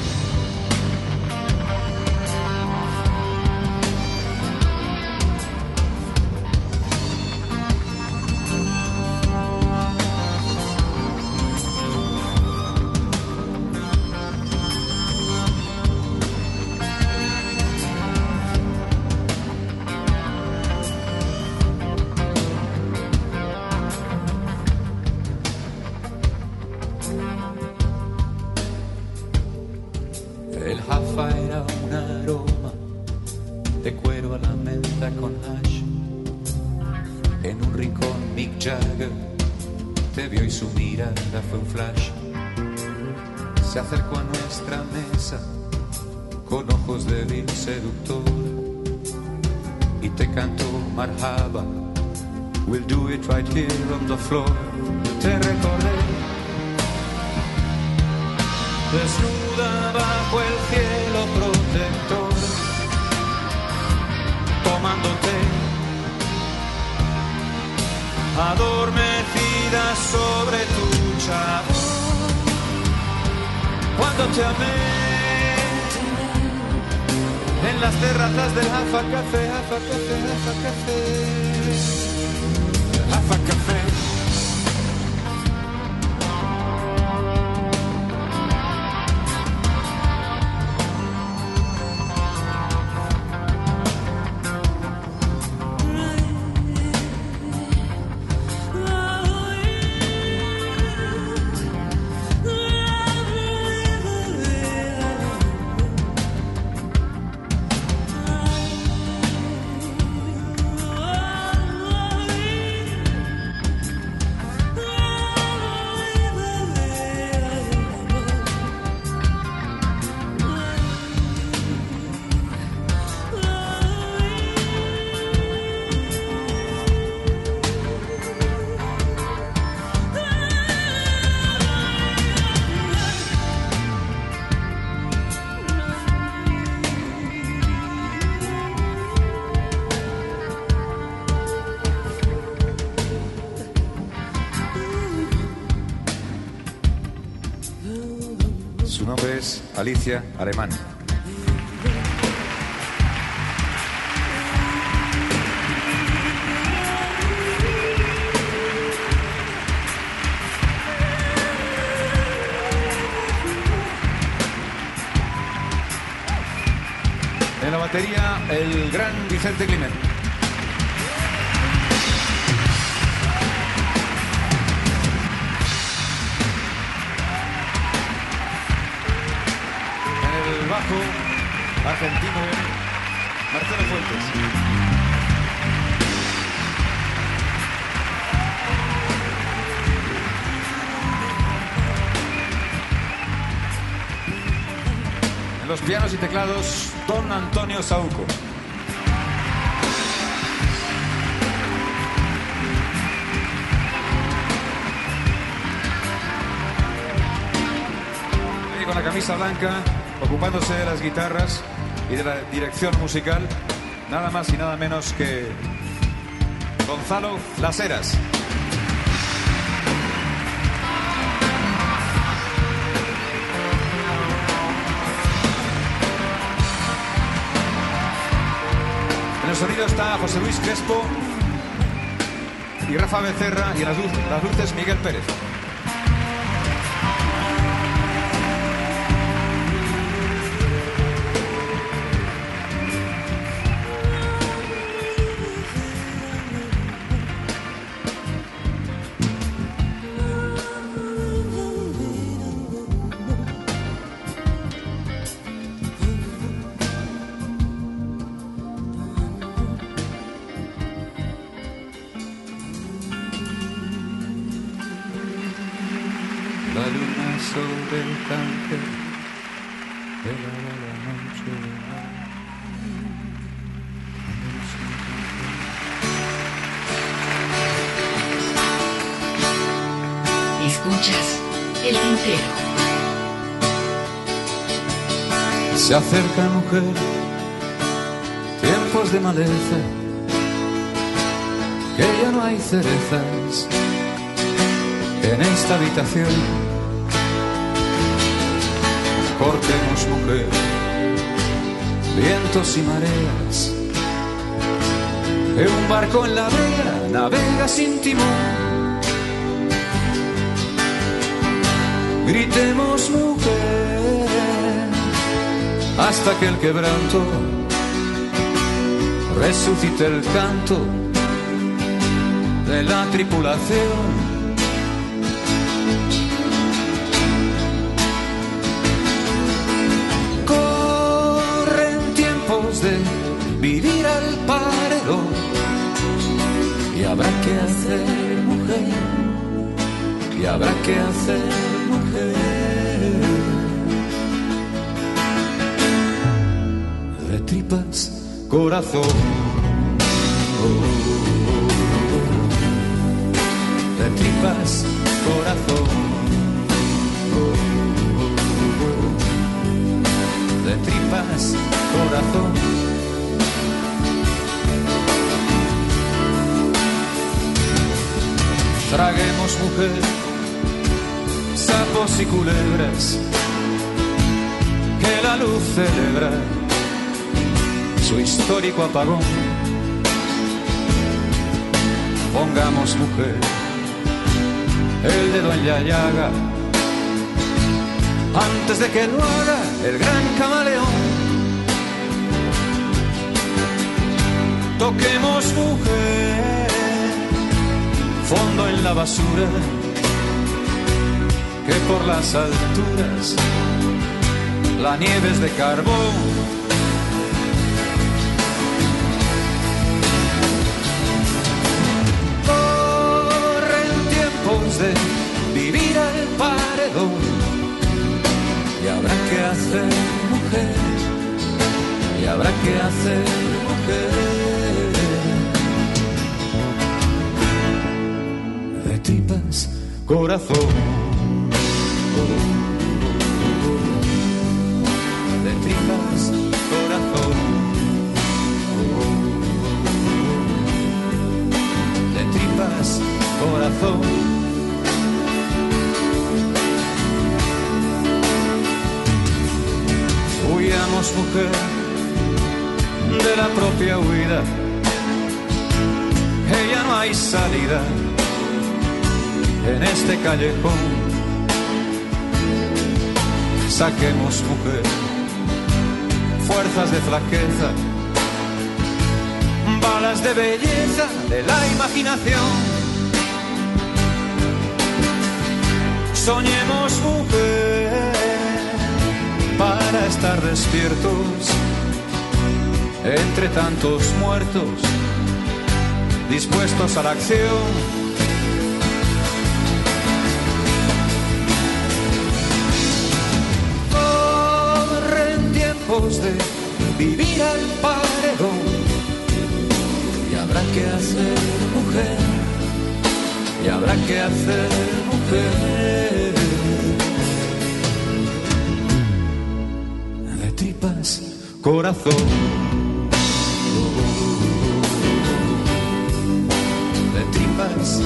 Alicia Alemán. En la batería, el gran Vicente Climent. Argentino Marcelo Fuentes. En los pianos y teclados, Don Antonio Sauco. Con la camisa blanca, ocupándose de las guitarras y de la dirección musical, nada más y nada menos que Gonzalo Las Heras. En el sonido está José Luis Crespo y Rafa Becerra y en las, luz- las luces Miguel Pérez. Tiempos de maleza, que ya no hay cerezas en esta habitación. Cortemos mujer, vientos y mareas, que un barco en la vela navega sin timón. Gritemos mujer hasta que el quebranto resucite el canto de la tripulación. Corren tiempos de vivir al paredón y habrá que hacer mujer y habrá que hacer mujer corazón. De tripas corazón. De tripas corazón. Traguemos mujer sapos y culebras que la luz celebra su histórico apagón. Pongamos mujer el dedo en la llaga. Antes de que lo haga el gran camaleón. Toquemos mujer fondo en la basura que por las alturas la nieve es de carbón. De vivir al paredón y habrá que hacer mujer y habrá que hacer mujer. de tripas corazón. De la propia huida. Ya no hay salida en este callejón. Saquemos mujer, fuerzas de flaqueza, balas de belleza de la imaginación. Soñemos mujer para estar despiertos entre tantos muertos, dispuestos a la acción. Corren tiempos de vivir al paredón y habrá que hacer mujer, y habrá que hacer mujer. Corazón. De tripas,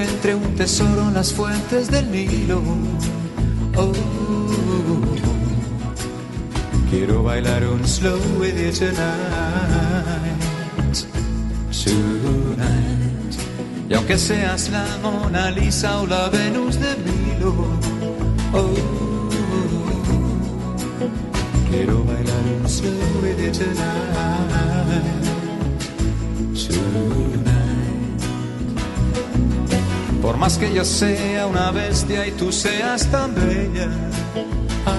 encuentre un tesoro en las fuentes del Nilo, oh, quiero bailar un slow with you tonight, tonight. Y aunque seas la Mona Lisa o la Venus de Milo, oh, quiero bailar un slow with you tonight. Más que yo sea una bestia y tú seas tan bella, ah,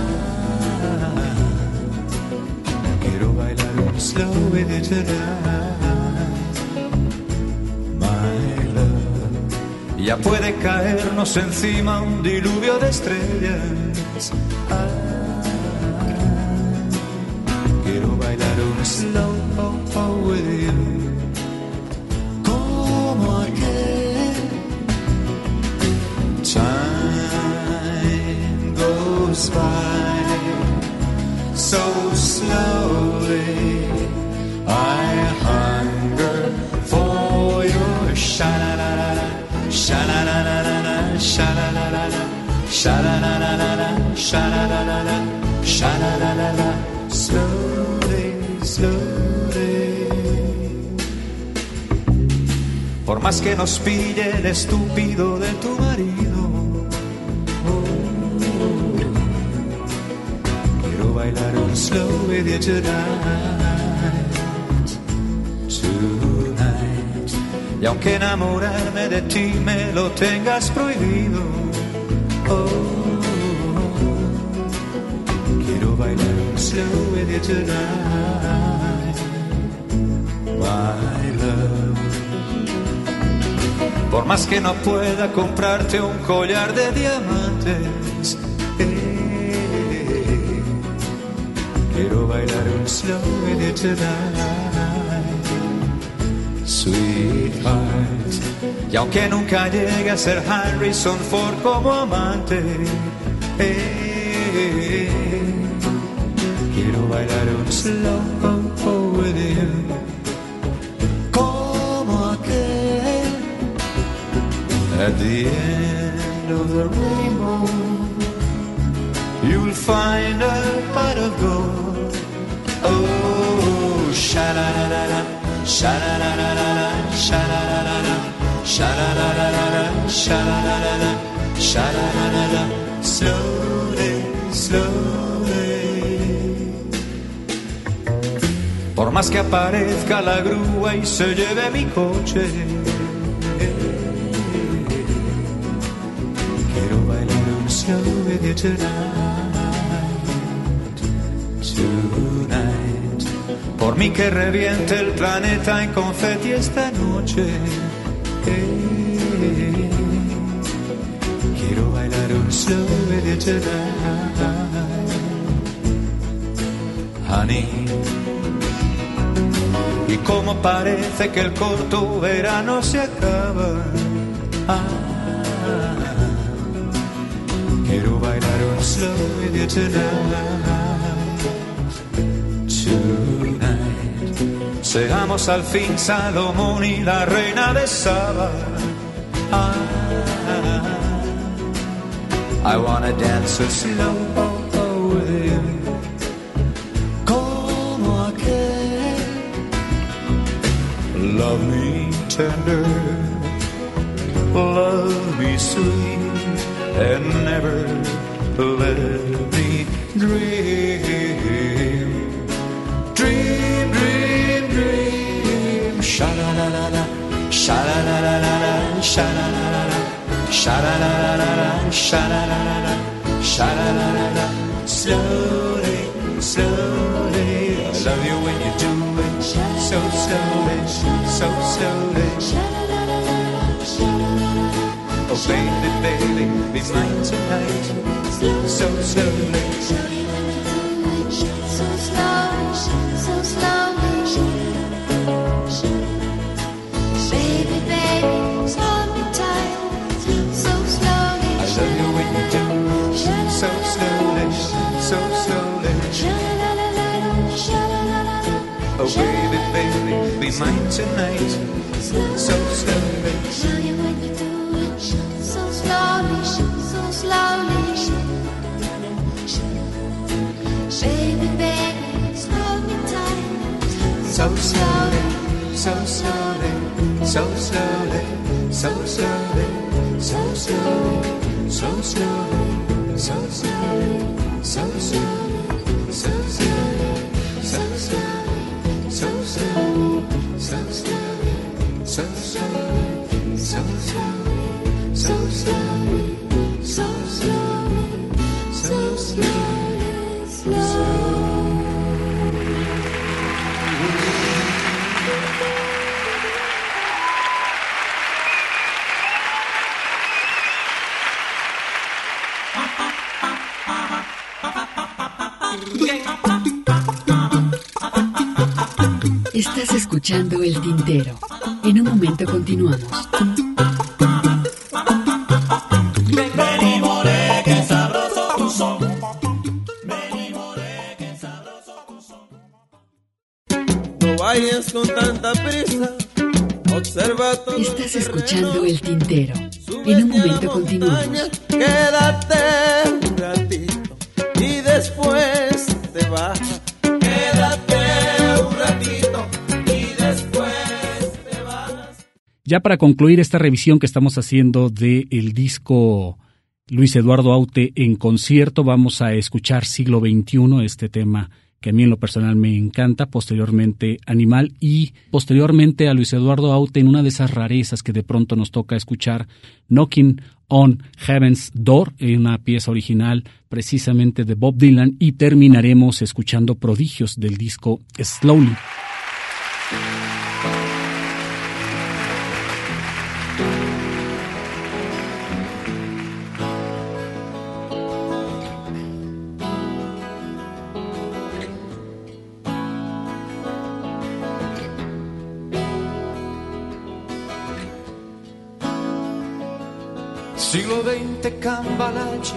quiero bailar un slow with my love. Ya puede caernos encima un diluvio de estrellas. Sha-la-la-la-la, sha-la-la-la-la, sha-la-la-la-la, slowly, slowly. Por más que nos pille el estúpido de tu marido, quiero bailar un slow with you tonight, tonight. Y aunque enamorarme de ti me lo tengas prohibido, oh, quiero bailar un slow with you tonight, my love. Por más que no pueda comprarte un collar de diamantes, eh, quiero bailar un slow with you tonight, sweetheart. Y aunque nunca llegue a ser Harrison Ford como amante, Eh, quiero bailar un slow with you. Como aquel at the end of the rainbow. You'll find a pot of gold. Oh, sha la la la la, sha la la la la sha la la la sha la la la. Slowly, slowly. Por más que aparezca la grúa y se lleve mi coche. Quiero bailar un slow with you tonight, tonight. Por mí que reviente el planeta en confeti esta noche. Quiero bailar un slow with you tonight, honey. Y como parece que el corto verano se acaba. Ah, quiero bailar un slow with you tonight. Seamos al fin Salomón y la reina de Saba. Ah, I wanna dance a slow with you. Como aquel Love me tender, love me sweet, and never let me dream. Sha la la la la. Shada la la, la la la, shada la la la, shada la la la Slowly, slowly, I love you when you do it so slowly, so slowly. Oh baby, baby, be mine tonight, so slowly. So slowly, so slowly. So slowly. Oh baby, baby, be mine tonight, so slowly. Ya para concluir esta revisión que estamos haciendo del disco Luis Eduardo Aute en concierto, vamos a escuchar siglo XXI, este tema que a mí en lo personal me encanta, posteriormente Animal y posteriormente a Luis Eduardo Aute en una de esas rarezas que de pronto nos toca escuchar, Knocking on Heaven's Door, en una pieza original precisamente de Bob Dylan y terminaremos escuchando Prodigios del disco Slowly. Cambalache,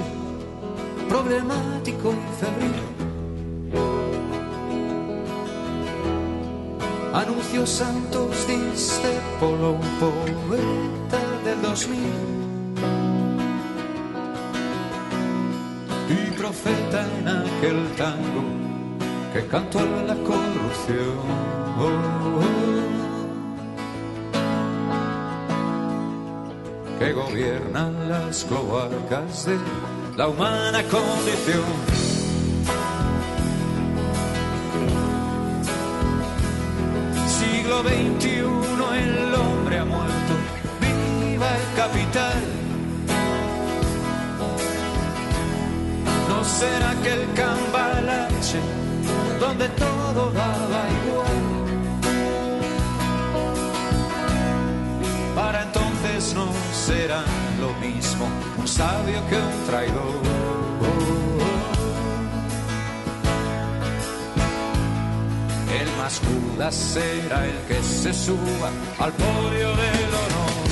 problemático y febril. Santos diste polo un poeta del 2000 y profeta en aquel tango que cantó a la corrupción. Que gobiernan las cloacas de la humana condición. Siglo XXI el hombre ha muerto, viva el capital. ¿No será que el cambalache donde todo daba igual? Para entonces no será lo mismo un sabio que un traidor. El más Judas será el que se suba al podio del honor.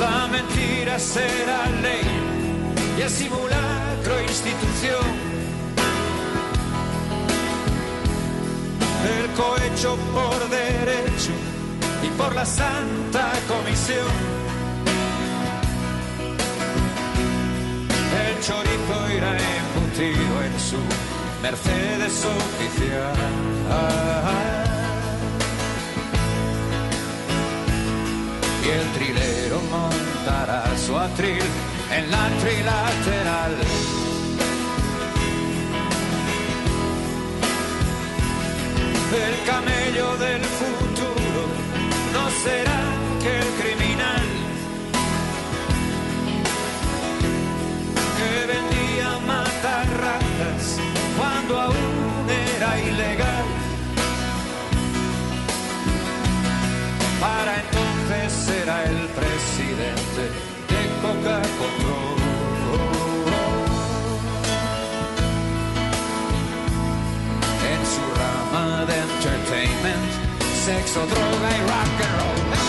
La mentira será ley y el simulacro institución. El cohecho por derecho y por la santa comisión. El chorizo irá embutido en su Mercedes oficial. Y el trilero montará su atril en la trilateral. El camello del futuro no será que el criminal que vendía matar ratas cuando aún era ilegal. Para entonces será el presidente de Coca entertainment, sex or droga y rock and roll.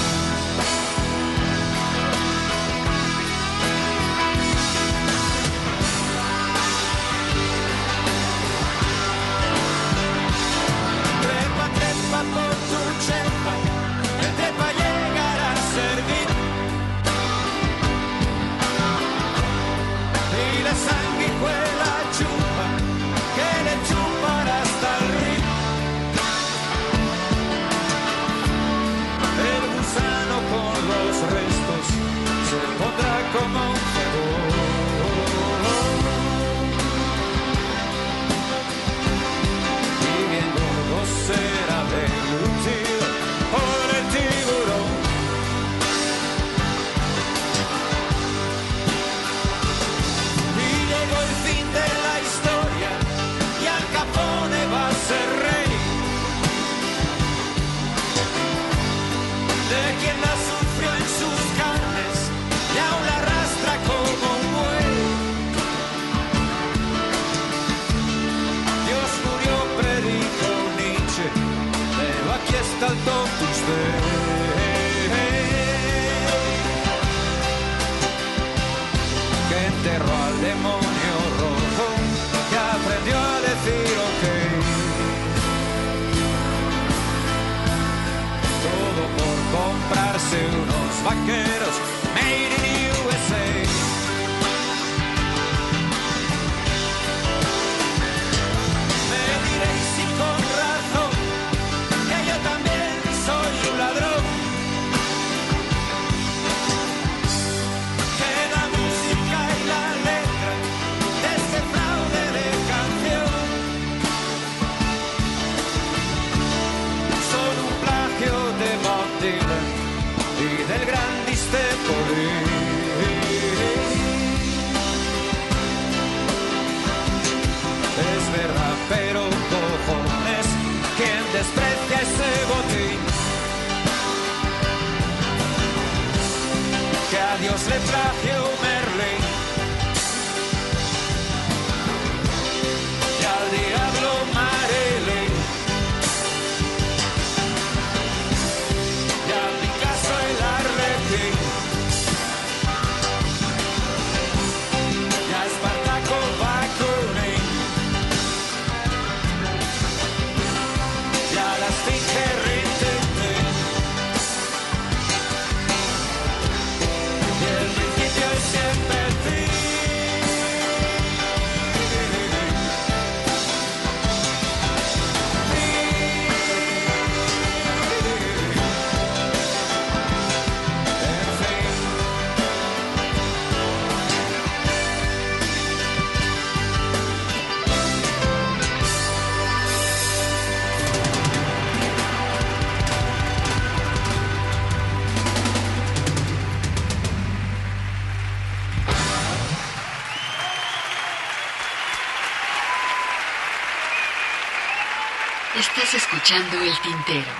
Vaqueros made in USA. El Tintero.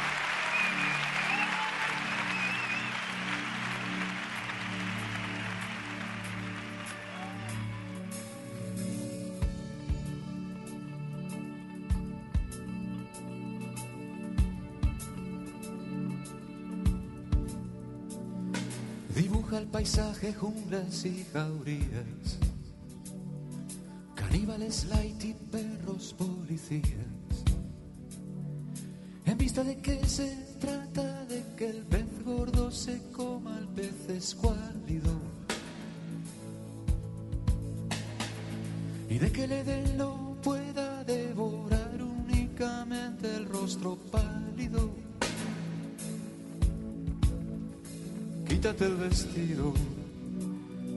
Dibuja el paisaje, junglas y jaurías, caníbales light y perros policías. De que se trata de que el pez gordo se coma al pez escuálido y de que el Edén pueda devorar únicamente el rostro pálido. Quítate el vestido,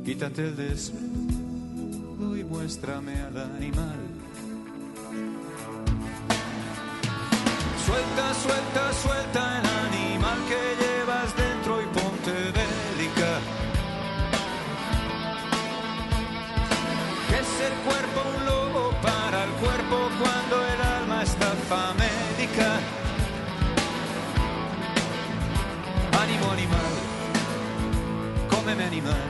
quítate el desnudo y muéstrame al animal. Suelta, suelta, suelta el animal que llevas dentro y ponte bélica. Es el cuerpo un lobo para el cuerpo cuando el alma está famélica. Ánimo animal, cómeme animal.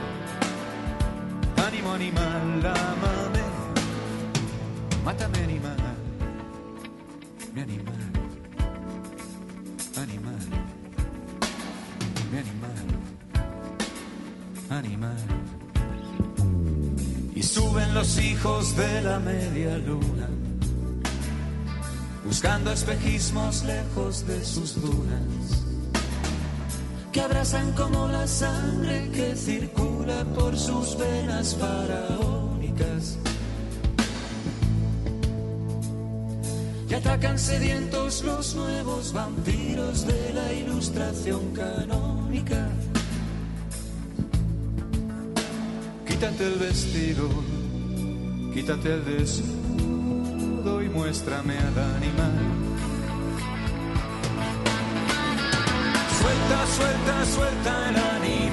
Ánimo animal, amame. Mátame animal, mi animal. Animal, mi animal, animal. Y suben los hijos de la media luna, buscando espejismos lejos de sus dunas, que abrazan como la sangre que circula por sus venas faraónicas. Atacan sedientos los nuevos vampiros de la ilustración canónica. Quítate el vestido, quítate el desnudo y muéstrame al animal. Suelta, suelta, suelta el animal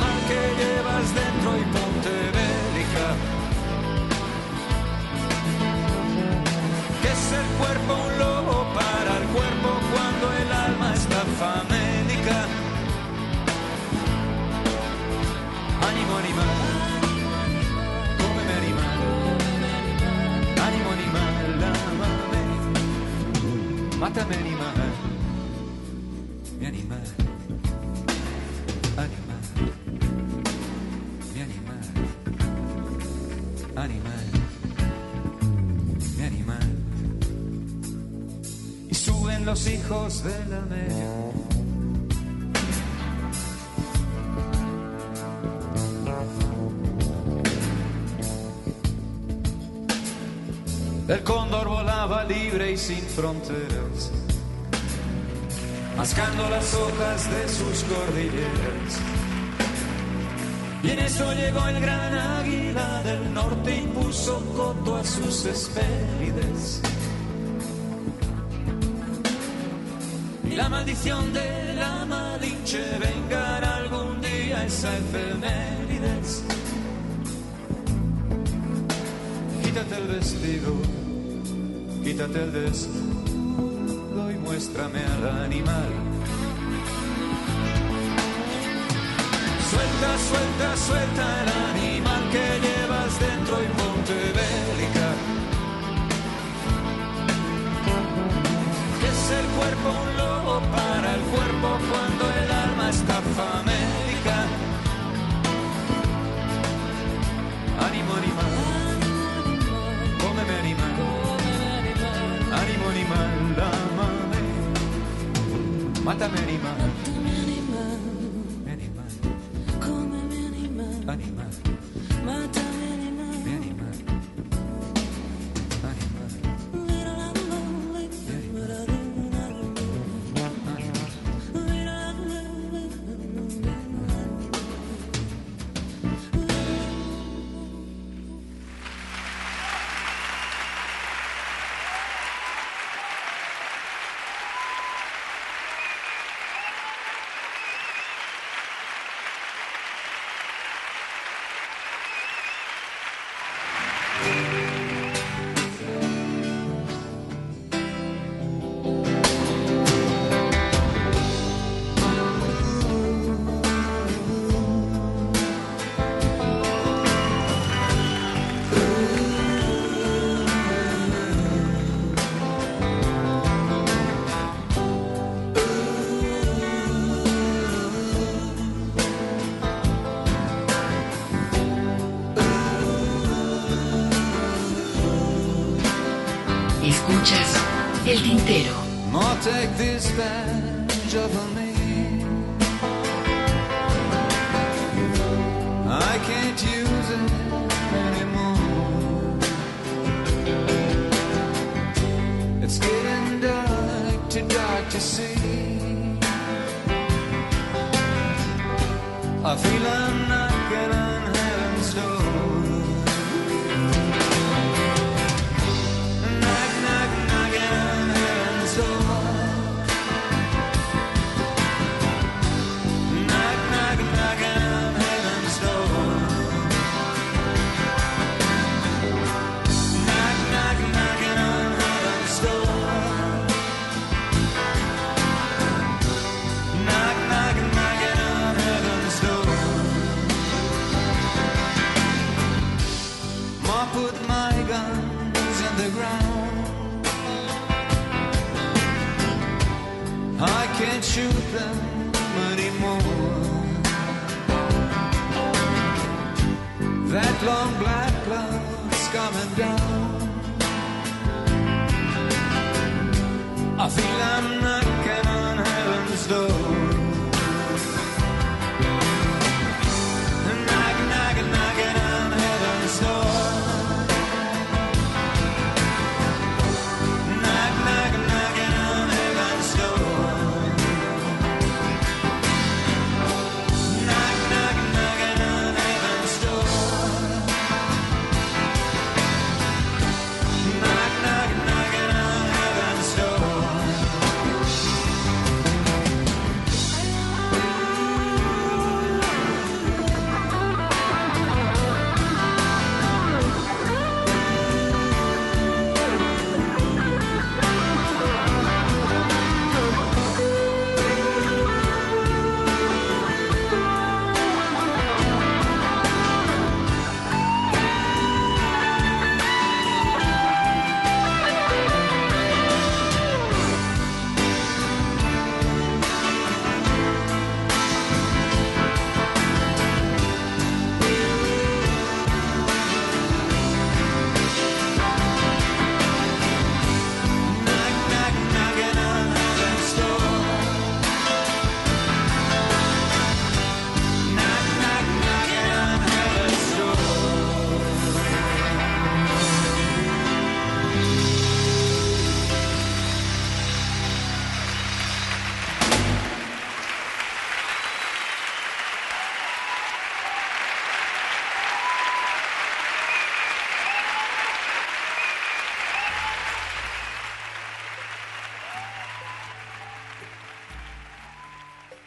mátame animal, mi animal, animal, mi animal, animal. Mi animal. Y suben los hijos de la media. Libre y sin fronteras, mascando las hojas de sus cordilleras. Y en eso llegó el gran águila del norte y puso coto a sus espérides. Y la maldición de la malinche vengará algún día esa efemérides. Quítate el vestido, quítate el desnudo y muéstrame al animal. Suelta, suelta, suelta el animal que llevas dentro y ponte bélica. Es el cuerpo un lobo para el cuerpo cuando el alma está famélica. Mátame animal. Animal. despair.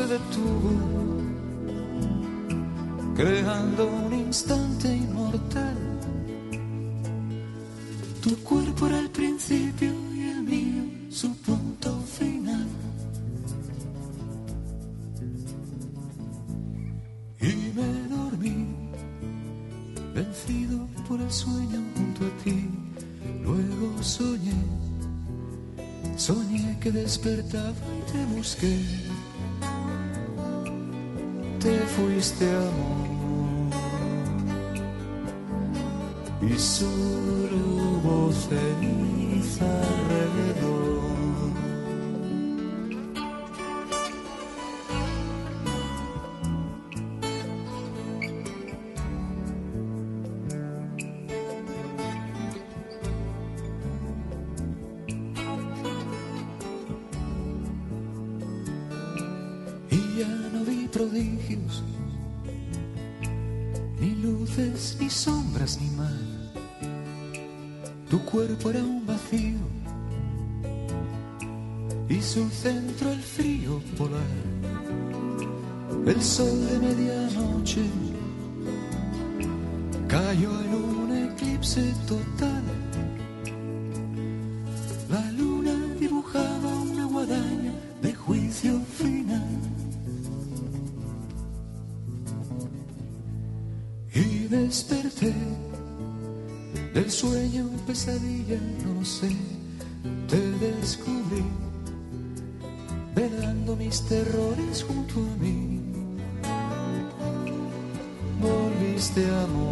Se detuvo, creando un instante inmortal. Tu cuerpo era el principio y el mío su punto final. Y me dormí, vencido por el sueño junto a ti. Luego soñé, soñé que despertaba y te busqué. Te fuiste amor. Y solo hubo ceniza cuerpo era un vacío y su centro el frío polar. El sol de medianoche cayó en un eclipse total. Te descubrí, velando mis terrores junto a mí. Volviste amor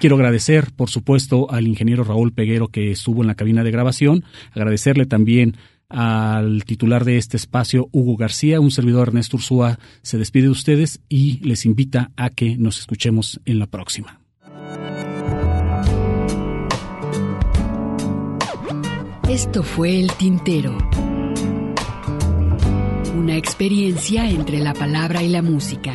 Quiero agradecer, por supuesto, al ingeniero Raúl Peguero que estuvo en la cabina de grabación, agradecerle también al titular de este espacio, Hugo García, un servidor Ernesto Ursúa, se despide de ustedes y les invita a que nos escuchemos en la próxima. Esto fue El Tintero. Una experiencia entre la palabra y la música.